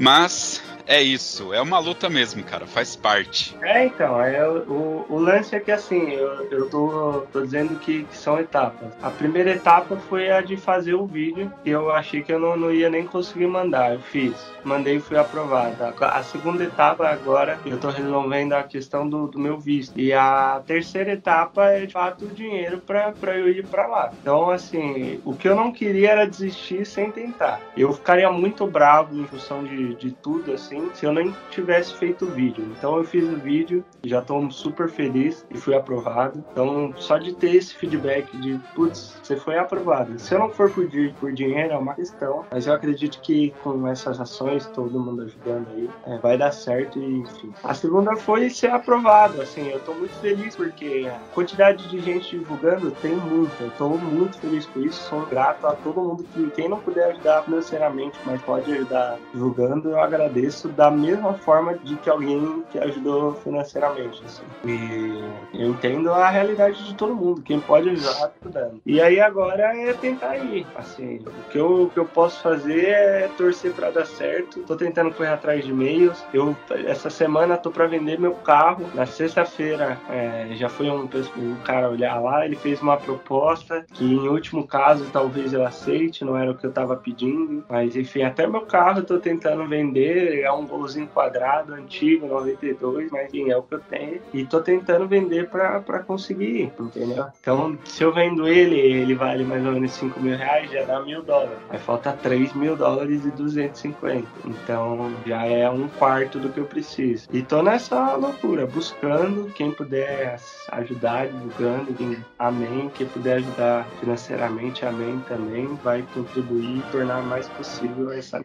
Speaker 1: Mas é isso, é uma luta mesmo, cara, faz parte.
Speaker 2: É, então, é, o, o lance é que assim, eu, eu tô, tô dizendo que, que, são etapas. A primeira etapa foi a de fazer o vídeo, que eu achei que eu não, não ia nem conseguir mandar. Eu fiz, mandei e fui aprovado. A segunda etapa agora, eu tô resolvendo a questão do, do meu visto. E a terceira etapa é de fato o dinheiro pra, pra eu ir pra lá. Então, assim, o que eu não queria era desistir sem tentar. Eu ficaria muito bravo em função de, de tudo, assim assim se eu nem tivesse feito o vídeo. Então eu fiz o vídeo, já estou super feliz e fui aprovado. Então só de ter esse feedback de putz, você foi aprovado. Se eu não for por, por dinheiro é uma questão, mas eu acredito que com essas ações, todo mundo ajudando aí, é, vai dar certo e enfim. A segunda foi ser aprovado, assim, eu estou muito feliz porque a quantidade de gente divulgando tem muita. Eu tô muito feliz com isso, sou grato a todo mundo que quem não puder ajudar financeiramente, mas pode ajudar divulgando, eu agradeço da mesma forma de que alguém que ajudou financeiramente. Assim. E eu entendo a realidade de todo mundo, quem pode ajudar tá ajudando. E aí agora é tentar ir. Assim, o que eu, o que eu posso fazer é torcer para dar certo. Tô tentando correr atrás de e-mails. Eu essa semana tô para vender meu carro. Na sexta-feira é, já foi um, um cara olhar lá, ele fez uma proposta que em último caso talvez eu aceite, não era o que eu estava pedindo, mas enfim, até meu carro eu tô tentando vender, um golzinho quadrado antigo, 92, mas enfim, é o que eu tenho e tô tentando vender para conseguir, entendeu? Então, se eu vendo ele, ele vale mais ou menos 5 mil reais, já dá mil dólares. Aí falta 3 mil dólares e 250. Então, já é um quarto do que eu preciso. E tô nessa loucura, buscando quem puder ajudar, divulgando, quem amém. Quem puder ajudar financeiramente, amém também, vai contribuir e tornar mais possível essa.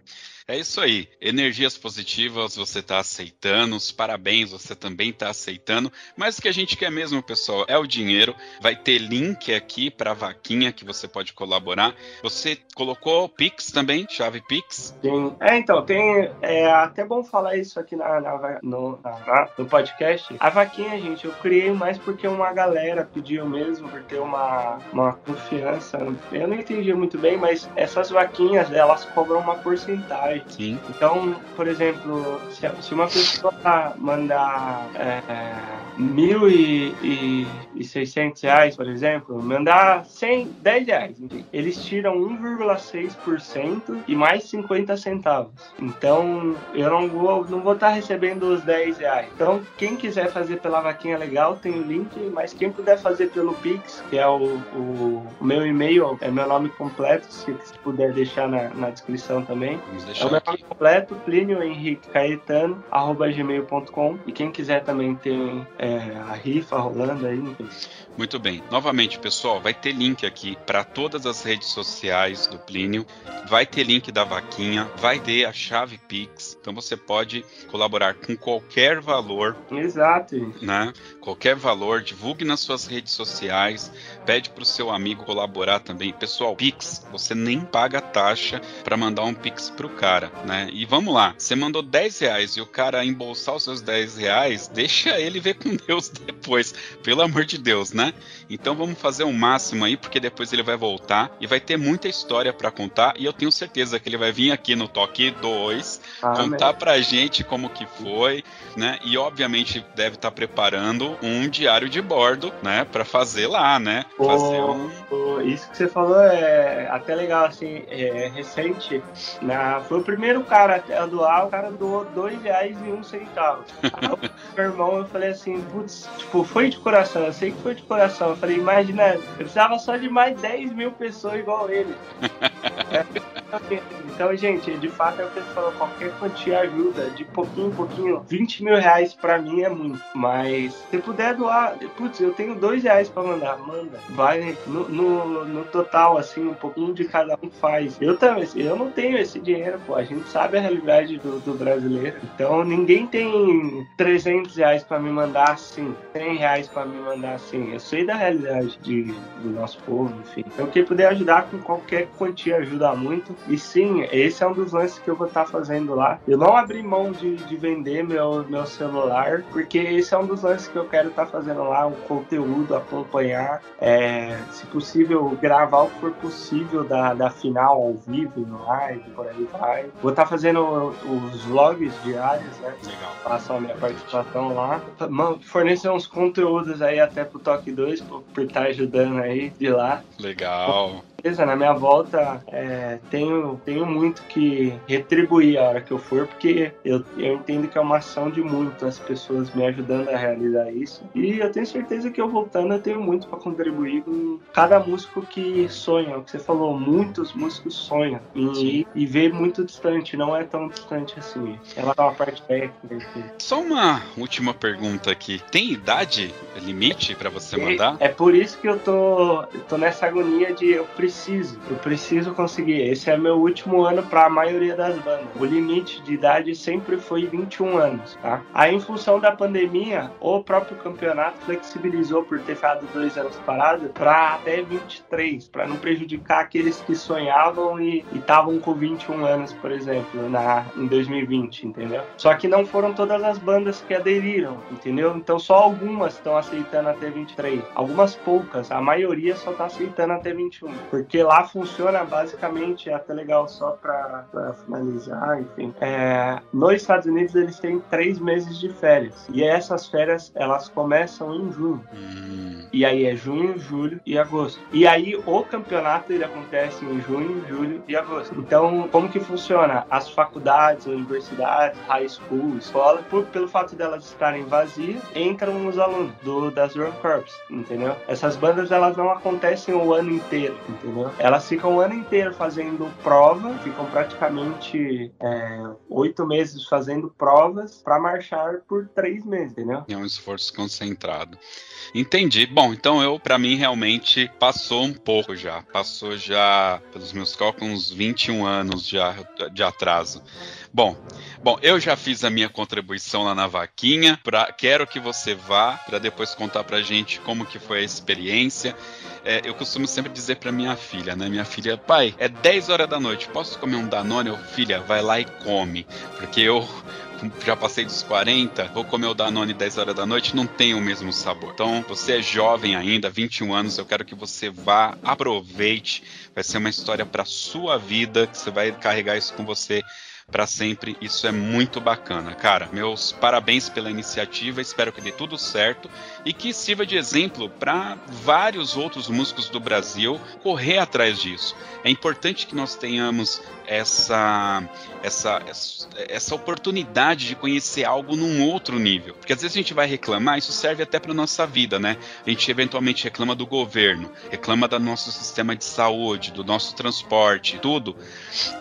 Speaker 1: É isso aí. Energias positivas você está aceitando, os parabéns você também está aceitando. Mas o que a gente quer mesmo, pessoal, é o dinheiro. Vai ter link aqui para vaquinha que você pode colaborar. Você colocou Pix também, chave Pix?
Speaker 2: Sim. É, então, tem. É até bom falar isso aqui na, na no, na, no podcast. A vaquinha, gente, eu criei mais porque uma galera pediu mesmo, por ter uma, uma confiança. Eu não entendi muito bem, mas essas vaquinhas, elas cobram uma porcentagem.
Speaker 1: Sim.
Speaker 2: Então, por exemplo, se, uma pessoa mandar é, mil e, e, e seiscentos reais, por exemplo, mandar 100, 10 reais, eles tiram 1,6% e mais 50 centavos. Então, eu não vou não vou estar tá recebendo os 10 reais. Então, quem quiser fazer pela vaquinha legal, tem o link, mas quem puder fazer pelo Pix, que é o, o, o meu e-mail, é meu nome completo, se, puder deixar na, na descrição também.
Speaker 1: Vamos deixar
Speaker 2: é meu nome completo, Plínio Henrique Caetano, arroba gmail.com. E quem quiser também tem é, a rifa rolando aí. Enfim.
Speaker 1: Muito bem. Novamente, pessoal, vai ter link aqui para todas as redes sociais do Plínio. Vai ter link da vaquinha, vai ter a chave Pix. Então você pode colaborar com qualquer valor.
Speaker 2: Exato.
Speaker 1: Né? Qualquer valor, divulgue nas suas redes sociais, pede para o seu amigo colaborar também. Pessoal, Pix, você nem paga taxa para mandar um Pix pro cara, né? E vamos lá, você mandou 10 reais e o cara embolsar os seus 10 reais, deixa ele ver com Deus depois, pelo amor de Deus, né? Então vamos fazer o um máximo aí, porque depois ele vai voltar e vai ter muita história para contar e eu tenho certeza que ele vai vir aqui no Toque 2 ah, contar pra gente como que foi, né? E obviamente deve estar tá preparando um diário de bordo, né, para fazer lá, né? Fazer
Speaker 2: um... isso que você falou é até legal assim, é recente, na foi o primeiro cara a doar, o cara doou dois reais e um centavo. meu irmão, eu falei assim, putz, tipo, foi de coração, eu sei que foi de coração. Eu falei, imagina, precisava só de mais 10 mil pessoas igual ele. então, gente, de fato é o que ele falou, qualquer quantia ajuda, de pouquinho em pouquinho. 20 mil reais pra mim é muito, mas se puder doar, putz, eu tenho dois reais pra mandar, manda. Vai no, no, no total, assim, um pouquinho de cada um faz. Eu também, eu não tenho esse dinheiro, pô, a gente sabe a realidade do, do brasileiro. Então, ninguém tem 300 reais pra me mandar assim, 100 reais pra me mandar assim. Eu sei da realidade de, do nosso povo, enfim. Então, quem puder ajudar com qualquer quantia ajuda muito. E sim, esse é um dos lances que eu vou estar tá fazendo lá. Eu não abri mão de, de vender meu, meu celular, porque esse é um dos lances que eu quero estar tá fazendo lá, o conteúdo, acompanhar, é, se possível, gravar o que for possível da, da final ao vivo, no live, por aí vai. Vou estar tá fazendo os vlogs diários, né?
Speaker 1: Legal.
Speaker 2: Faço a minha participação lá. Fornecer uns conteúdos aí até pro Toque 2, por, por estar ajudando aí de lá.
Speaker 1: Legal.
Speaker 2: Certeza, na minha volta é, tenho, tenho muito que retribuir a hora que eu for, porque eu, eu entendo que é uma ação de muitas pessoas me ajudando a realizar isso. E eu tenho certeza que eu voltando eu tenho muito para contribuir com cada músico que sonha. O que você falou, muitos músicos sonham em ir e ver muito distante, não é tão distante assim. Ela é uma parte técnica.
Speaker 1: Só uma última pergunta aqui. Tem idade limite para você mandar?
Speaker 2: É por isso que eu tô, eu tô nessa agonia de eu preciso, eu preciso conseguir. Esse é meu último ano para a maioria das bandas. O limite de idade sempre foi 21 anos, tá? Aí, em função da pandemia, o próprio campeonato flexibilizou por ter ficado dois anos parado para até 23, para não prejudicar aqueles que sonhavam e estavam com 21 anos, por exemplo, na, em 2020, entendeu? Só que não foram todas as bandas que aderiram, entendeu? Então só algumas estão aceitando até 23. Algumas poucas, a maioria só está aceitando até 21. Porque lá funciona basicamente, é até legal só para finalizar, enfim. É, nos Estados Unidos eles têm três meses de férias. E essas férias elas começam em junho. Hum. E aí é junho, julho e agosto. E aí o campeonato ele acontece em junho, julho e agosto. Então, como que funciona? As faculdades, universidades, high school, escola, por, pelo fato delas estarem vazias, entram os alunos do, das World Corps, entendeu? Essas bandas elas não acontecem o ano inteiro, entendeu? Elas ficam o ano inteiro fazendo prova, ficam praticamente é, oito meses fazendo provas para marchar por três meses, entendeu?
Speaker 1: É um esforço concentrado. Entendi. Bom, então eu, para mim, realmente passou um pouco já. Passou já, pelos meus cálculos, uns 21 anos já de atraso. Bom, bom, eu já fiz a minha contribuição lá na vaquinha. Pra, quero que você vá para depois contar pra gente como que foi a experiência. É, eu costumo sempre dizer para minha filha, né? Minha filha, pai, é 10 horas da noite, posso comer um Danone? Eu, filha, vai lá e come. Porque eu já passei dos 40, vou comer o Danone 10 horas da noite, não tem o mesmo sabor. Então, você é jovem ainda, 21 anos, eu quero que você vá, aproveite, vai ser uma história para sua vida, que você vai carregar isso com você para sempre. Isso é muito bacana, cara. Meus parabéns pela iniciativa, espero que dê tudo certo e que sirva de exemplo para vários outros músicos do Brasil correr atrás disso. É importante que nós tenhamos essa, essa, essa oportunidade de conhecer algo num outro nível. Porque às vezes a gente vai reclamar, isso serve até para nossa vida, né? A gente eventualmente reclama do governo, reclama do nosso sistema de saúde, do nosso transporte, tudo.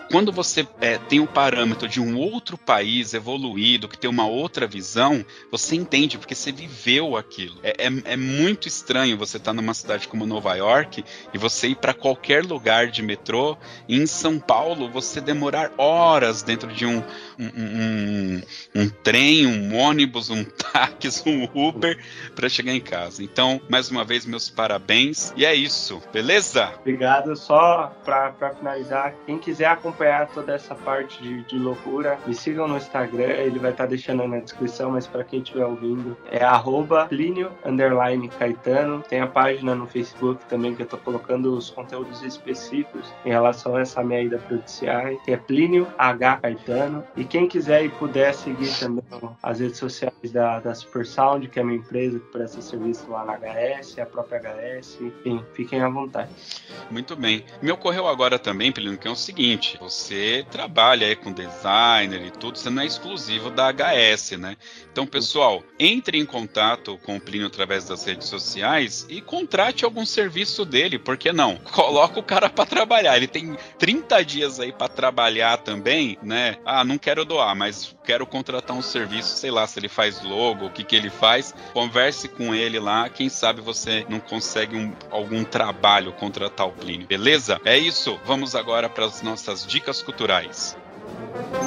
Speaker 1: Quando você é, tem um parâmetro de um outro país evoluído, que tem uma outra visão, você entende, porque você viveu aquilo. É, é, é muito estranho você estar tá numa cidade como Nova York e você ir para qualquer lugar de metrô. E em São Paulo, você demorar horas dentro de um, um, um, um trem, um ônibus, um táxi, um Uber para chegar em casa. Então, mais uma vez, meus parabéns. E é isso, beleza?
Speaker 2: Obrigado. Só para finalizar, quem quiser acompanhar toda essa parte de, de loucura, me sigam no Instagram, ele vai estar tá deixando na descrição, mas para quem estiver ouvindo, é arroba Caetano. Tem a página no Facebook também que eu tô colocando os conteúdos específicos em relação a essa minha ida pro DCI, que é Plínio H. Caetano. E quem quiser e puder seguir também as redes sociais da, da Super Sound, que é a minha empresa que presta serviço lá na HS, a própria HS, enfim, fiquem à vontade.
Speaker 1: Muito bem. Me ocorreu agora também, Plínio, que é o seguinte: você trabalha aí com designer e tudo, você não é exclusivo da HS, né? Então, pessoal, entre em contato com o Plínio através das redes sociais e contrate algum serviço dele, por que não? Coloca o cara para trabalhar. Ele tem 30 dias aí para trabalhar também, né? Ah, não quero doar, mas quero contratar um serviço, sei lá, se ele faz logo, o que que ele faz. Converse com ele lá, quem sabe você não consegue um, algum trabalho contratar o Plínio, beleza? É isso. Vamos agora para as nossas dicas culturais. Muito bem,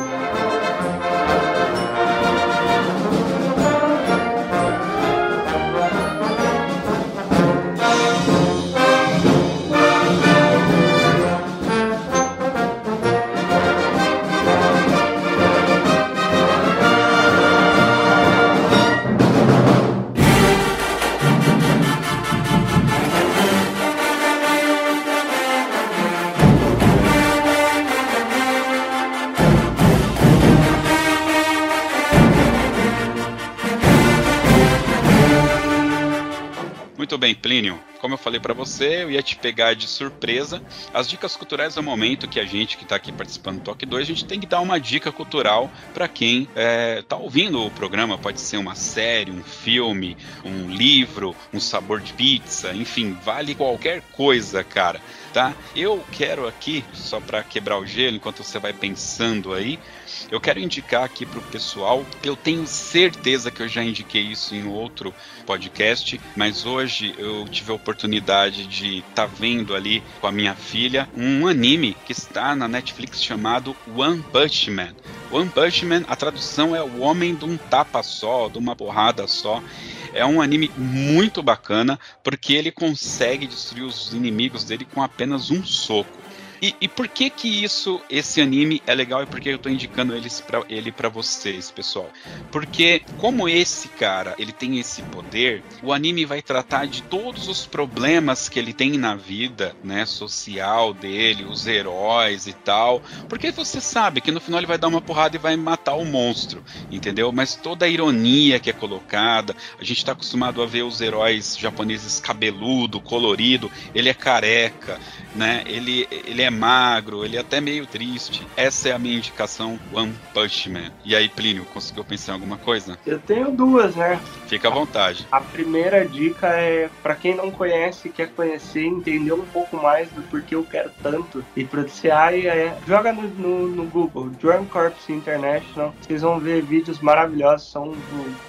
Speaker 1: falei para você, eu ia te pegar de surpresa. As dicas culturais é o momento que a gente que está aqui participando do Toque 2, a gente tem que dar uma dica cultural para quem está é, ouvindo o programa. Pode ser uma série, um filme, um livro, um sabor de pizza, enfim, vale qualquer coisa, cara. Tá? Eu quero aqui, só para quebrar o gelo, enquanto você vai pensando aí, eu quero indicar aqui para o pessoal. Eu tenho certeza que eu já indiquei isso em outro podcast, mas hoje eu tive a oportunidade de estar tá vendo ali com a minha filha um anime que está na Netflix chamado One Punch Man. One Punch Man, a tradução é o homem de um tapa só, de uma porrada só. É um anime muito bacana porque ele consegue destruir os inimigos dele com apenas um soco. E, e, por que que isso, esse anime é legal e por que eu tô indicando eles pra, ele para vocês, pessoal? Porque como esse cara, ele tem esse poder, o anime vai tratar de todos os problemas que ele tem na vida, né, social dele, os heróis e tal. Porque você sabe que no final ele vai dar uma porrada e vai matar o monstro, entendeu? Mas toda a ironia que é colocada, a gente tá acostumado a ver os heróis japoneses cabeludo, colorido, ele é careca, né? Ele, ele é magro, ele é até meio triste. Essa é a minha indicação, One Punch Man. E aí, Plínio, conseguiu pensar em alguma coisa?
Speaker 2: Eu tenho duas, né?
Speaker 1: Fica à vontade.
Speaker 2: A primeira dica é para quem não conhece, quer conhecer, entender um pouco mais do porquê eu quero tanto e produciar, é, joga no, no, no Google, Drum Corps International. Vocês vão ver vídeos maravilhosos, são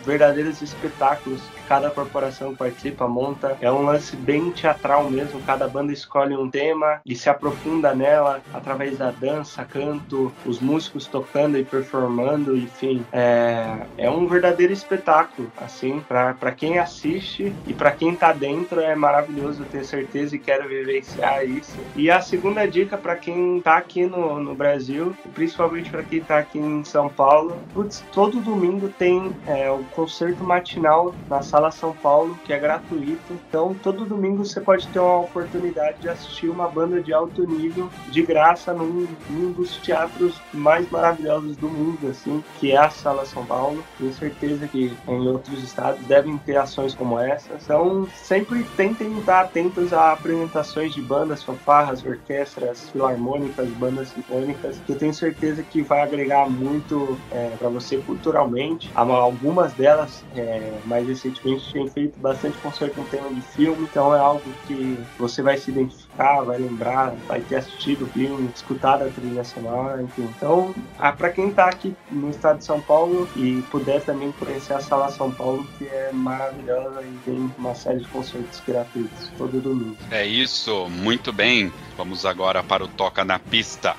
Speaker 2: verdadeiros espetáculos cada corporação participa, monta. É um lance bem teatral mesmo, cada banda escolhe um tema e se aprofunda nela através da dança, canto, os músicos tocando e performando, enfim. É, é um verdadeiro espetáculo, assim, para quem assiste e para quem tá dentro é maravilhoso, eu tenho certeza e quero vivenciar isso. E a segunda dica para quem tá aqui no, no Brasil, principalmente para quem tá aqui em São Paulo, putz, todo domingo tem é, o concerto matinal na sala Sala São Paulo, que é gratuito. Então, todo domingo você pode ter uma oportunidade de assistir uma banda de alto nível de graça num, num dos teatros mais maravilhosos do mundo, assim, que é a Sala São Paulo. Tenho certeza que em outros estados devem ter ações como essa. Então, sempre tentem estar atentos a apresentações de bandas, fanfarras, orquestras, filarmônicas, bandas sinfônicas, que eu tenho certeza que vai agregar muito é, para você culturalmente. Algumas delas, é, mais recentemente, gente tem feito bastante concerto com tema de filme, então é algo que você vai se identificar, vai lembrar, vai ter assistido o filme, escutado a trilha sonora, enfim. Então, ah, para quem está aqui no estado de São Paulo e puder também conhecer a Sala São Paulo, que é maravilhosa e tem uma série de concertos gratuitos todo domingo.
Speaker 1: É isso, muito bem. Vamos agora para o Toca na Pista.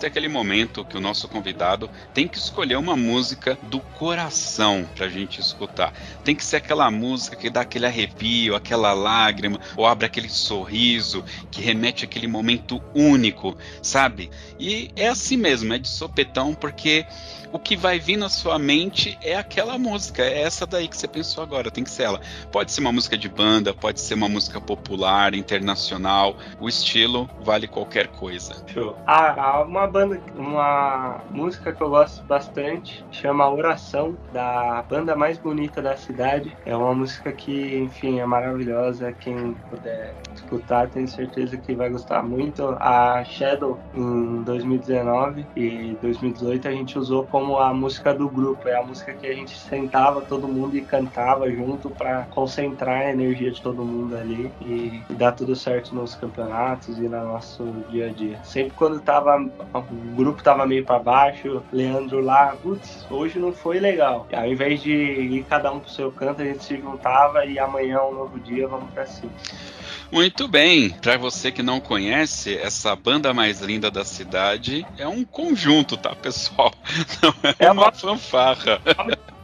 Speaker 1: É aquele momento que o nosso convidado tem que escolher uma música do coração pra gente escutar. Tem que ser aquela música que dá aquele arrepio, aquela lágrima, ou abre aquele sorriso, que remete àquele momento único, sabe? E é assim mesmo, é de sopetão, porque o que vai vir na sua mente é aquela música, é essa daí que você pensou agora, tem que ser ela. Pode ser uma música de banda, pode ser uma música popular, internacional, o estilo vale qualquer coisa.
Speaker 2: Show. Ah, uma banda, uma música que eu gosto bastante chama Oração, da banda mais bonita da cidade. É uma música que, enfim, é maravilhosa. Quem puder escutar, tenho certeza que vai gostar muito. A Shadow, em 2019 e 2018, a gente usou como como a música do grupo, é a música que a gente sentava todo mundo e cantava junto para concentrar a energia de todo mundo ali e, e, dar tudo certo nos campeonatos e no nosso dia a dia. Sempre quando tava o grupo tava meio para baixo, Leandro lá, putz, hoje não foi legal. E ao invés de ir cada um pro seu canto, a gente se juntava e amanhã é um novo dia, vamos para cima.
Speaker 1: Muito bem, para você que não conhece, essa banda mais linda da cidade é um conjunto, tá, pessoal? Não é, é uma, uma fanfarra.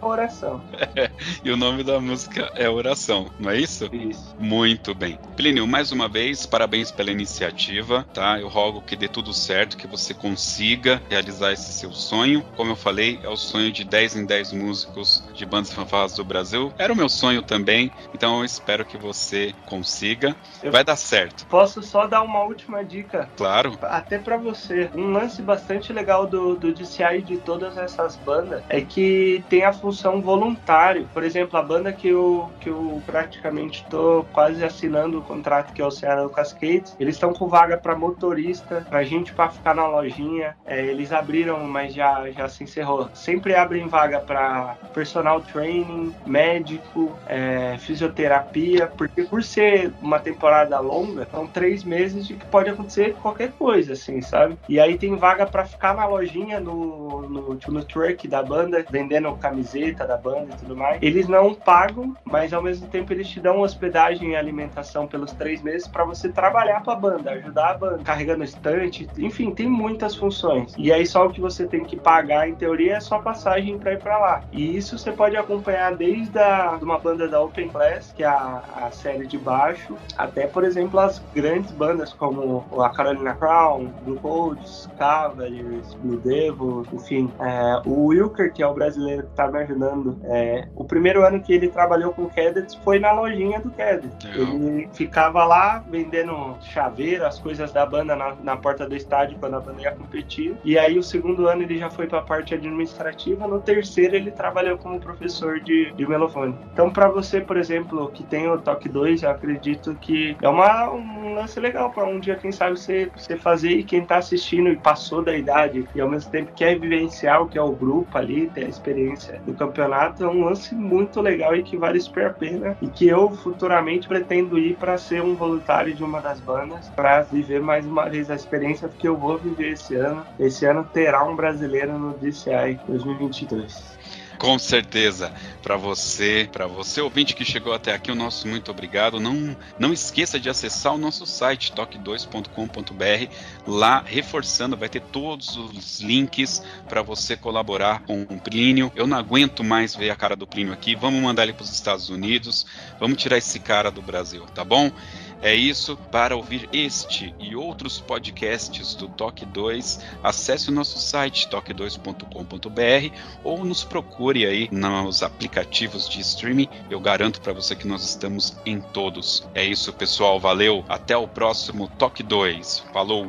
Speaker 2: Oração.
Speaker 1: e o nome da música é Oração, não é isso?
Speaker 2: Isso.
Speaker 1: Muito bem. Plínio, mais uma vez, parabéns pela iniciativa, tá? Eu rogo que dê tudo certo, que você consiga realizar esse seu sonho. Como eu falei, é o sonho de 10 em 10 músicos de bandas fanfarras do Brasil. Era o meu sonho também, então eu espero que você consiga. Eu Vai dar certo.
Speaker 2: Posso só dar uma última dica?
Speaker 1: Claro.
Speaker 2: Até para você. Um lance bastante legal do, do DCI de todas essas bandas é que tem a função voluntário. Por exemplo, a banda que eu, que eu praticamente tô quase assinando o contrato, que é o Ceará Cascades, eles estão com vaga para motorista, pra gente para ficar na lojinha. É, eles abriram, mas já, já se encerrou. Sempre abrem vaga para personal training, médico, é, fisioterapia, porque por ser uma temporada longa, são três meses de que pode acontecer qualquer coisa, assim, sabe? E aí tem vaga para ficar na lojinha, no, no, tipo, no truck da banda, vendendo camiseta da banda e tudo mais. Eles não pagam, mas ao mesmo tempo eles te dão hospedagem e alimentação pelos três meses para você trabalhar para a banda, ajudar a banda, carregando estante, enfim, tem muitas funções. E aí só o que você tem que pagar, em teoria, é só passagem para ir para lá. E isso você pode acompanhar desde a, uma banda da Open Class, que é a, a série de baixo, até, por exemplo, as grandes bandas como a Carolina Crown, Blue Codes, Cavaliers, Blue Devil, enfim. É, o Wilker, que é o brasileiro que tá me ajudando, é, o primeiro ano que ele trabalhou com Cadets foi na lojinha do Cadet. Ele ficava lá vendendo chaveiro, as coisas da banda na, na, porta do estádio quando a banda ia competir. E aí o segundo ano ele já foi para a parte administrativa, no terceiro ele trabalhou como professor de, de melofone. Então para você, por exemplo, que tem o Toque 2, eu acredito que é uma, um lance legal para um dia, quem sabe, você, você fazer e quem tá assistindo e passou da idade e ao mesmo tempo quer vivenciar o que é o grupo ali, ter a experiência do campeonato, é um lance muito legal e que vale super a pena e que eu futuramente pretendo ir para ser um voluntário de uma das bandas para viver mais uma vez a experiência porque eu vou viver esse ano. Esse ano terá um brasileiro no DCI 2022.
Speaker 1: Com certeza. Para você, para você ouvinte que chegou até aqui, o nosso muito obrigado. Não, não esqueça de acessar o nosso site toque2.com.br. Lá, reforçando, vai ter todos os links para você colaborar com o Plínio. Eu não aguento mais ver a cara do Plínio aqui. Vamos mandar ele para os Estados Unidos. Vamos tirar esse cara do Brasil, tá bom? É isso. Para ouvir este e outros podcasts do Toque 2, acesse o nosso site toque2.com.br ou nos procure aí nos aplicativos de streaming. Eu garanto para você que nós estamos em todos. É isso, pessoal. Valeu. Até o próximo Toque 2. Falou.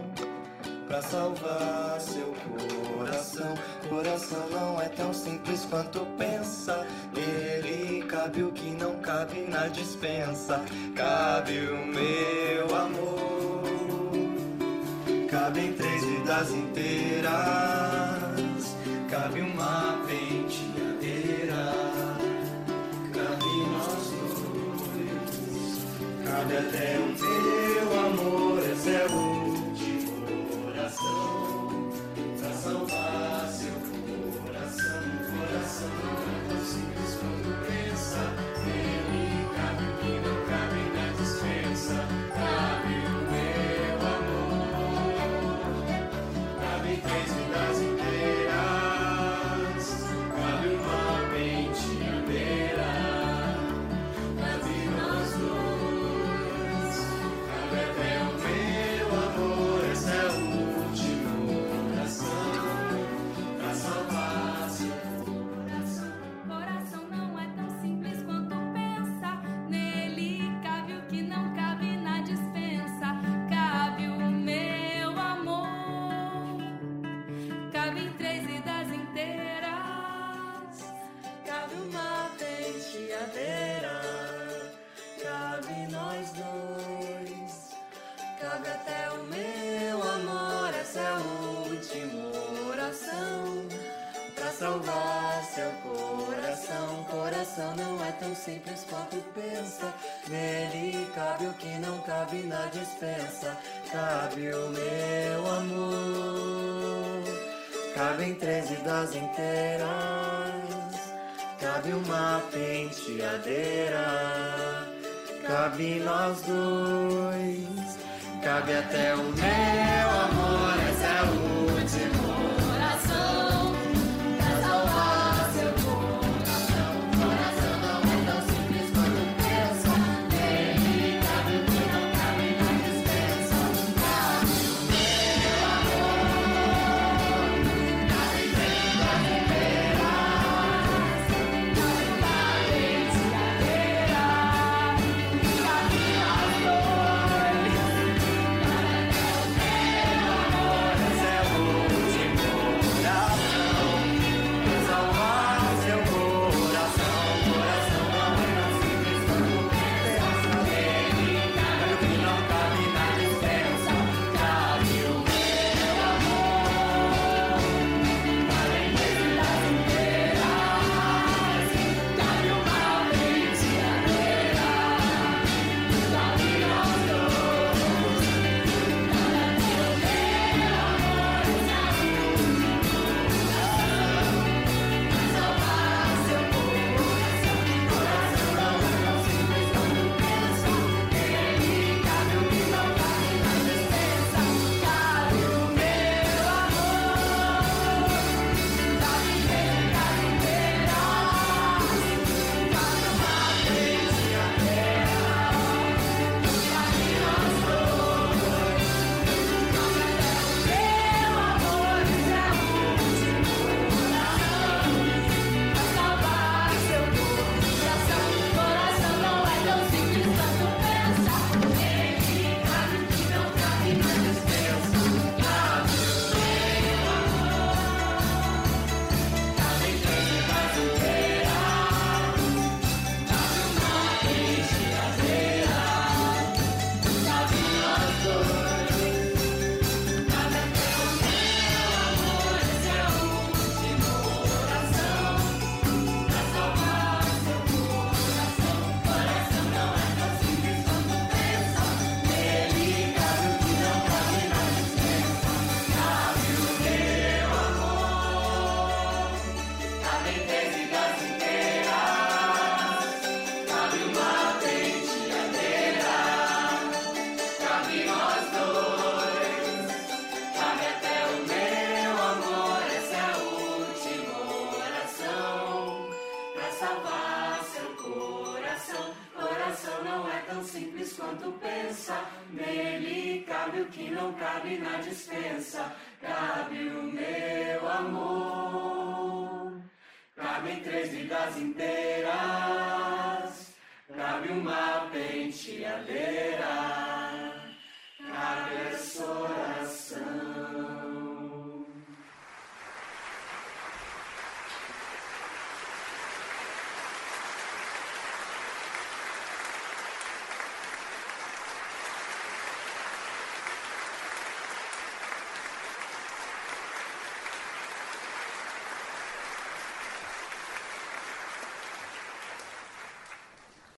Speaker 3: para salvar seu coração. Coração não é tão simples quanto pensa. Nele cabe o que não cabe na dispensa. Cabe o meu amor. Cabem três vidas inteiras. Cabe uma penteadeira. Cabe nós dois. Cabe até o meu amor. Esse é o
Speaker 4: tão simples quanto pensa. Nele cabe o que não cabe na dispensa. Cabe o meu amor. cabe em treze das inteiras.
Speaker 3: Cabe uma penteadeira. Cabe nós dois. Cabe até o meu amor. Essa é a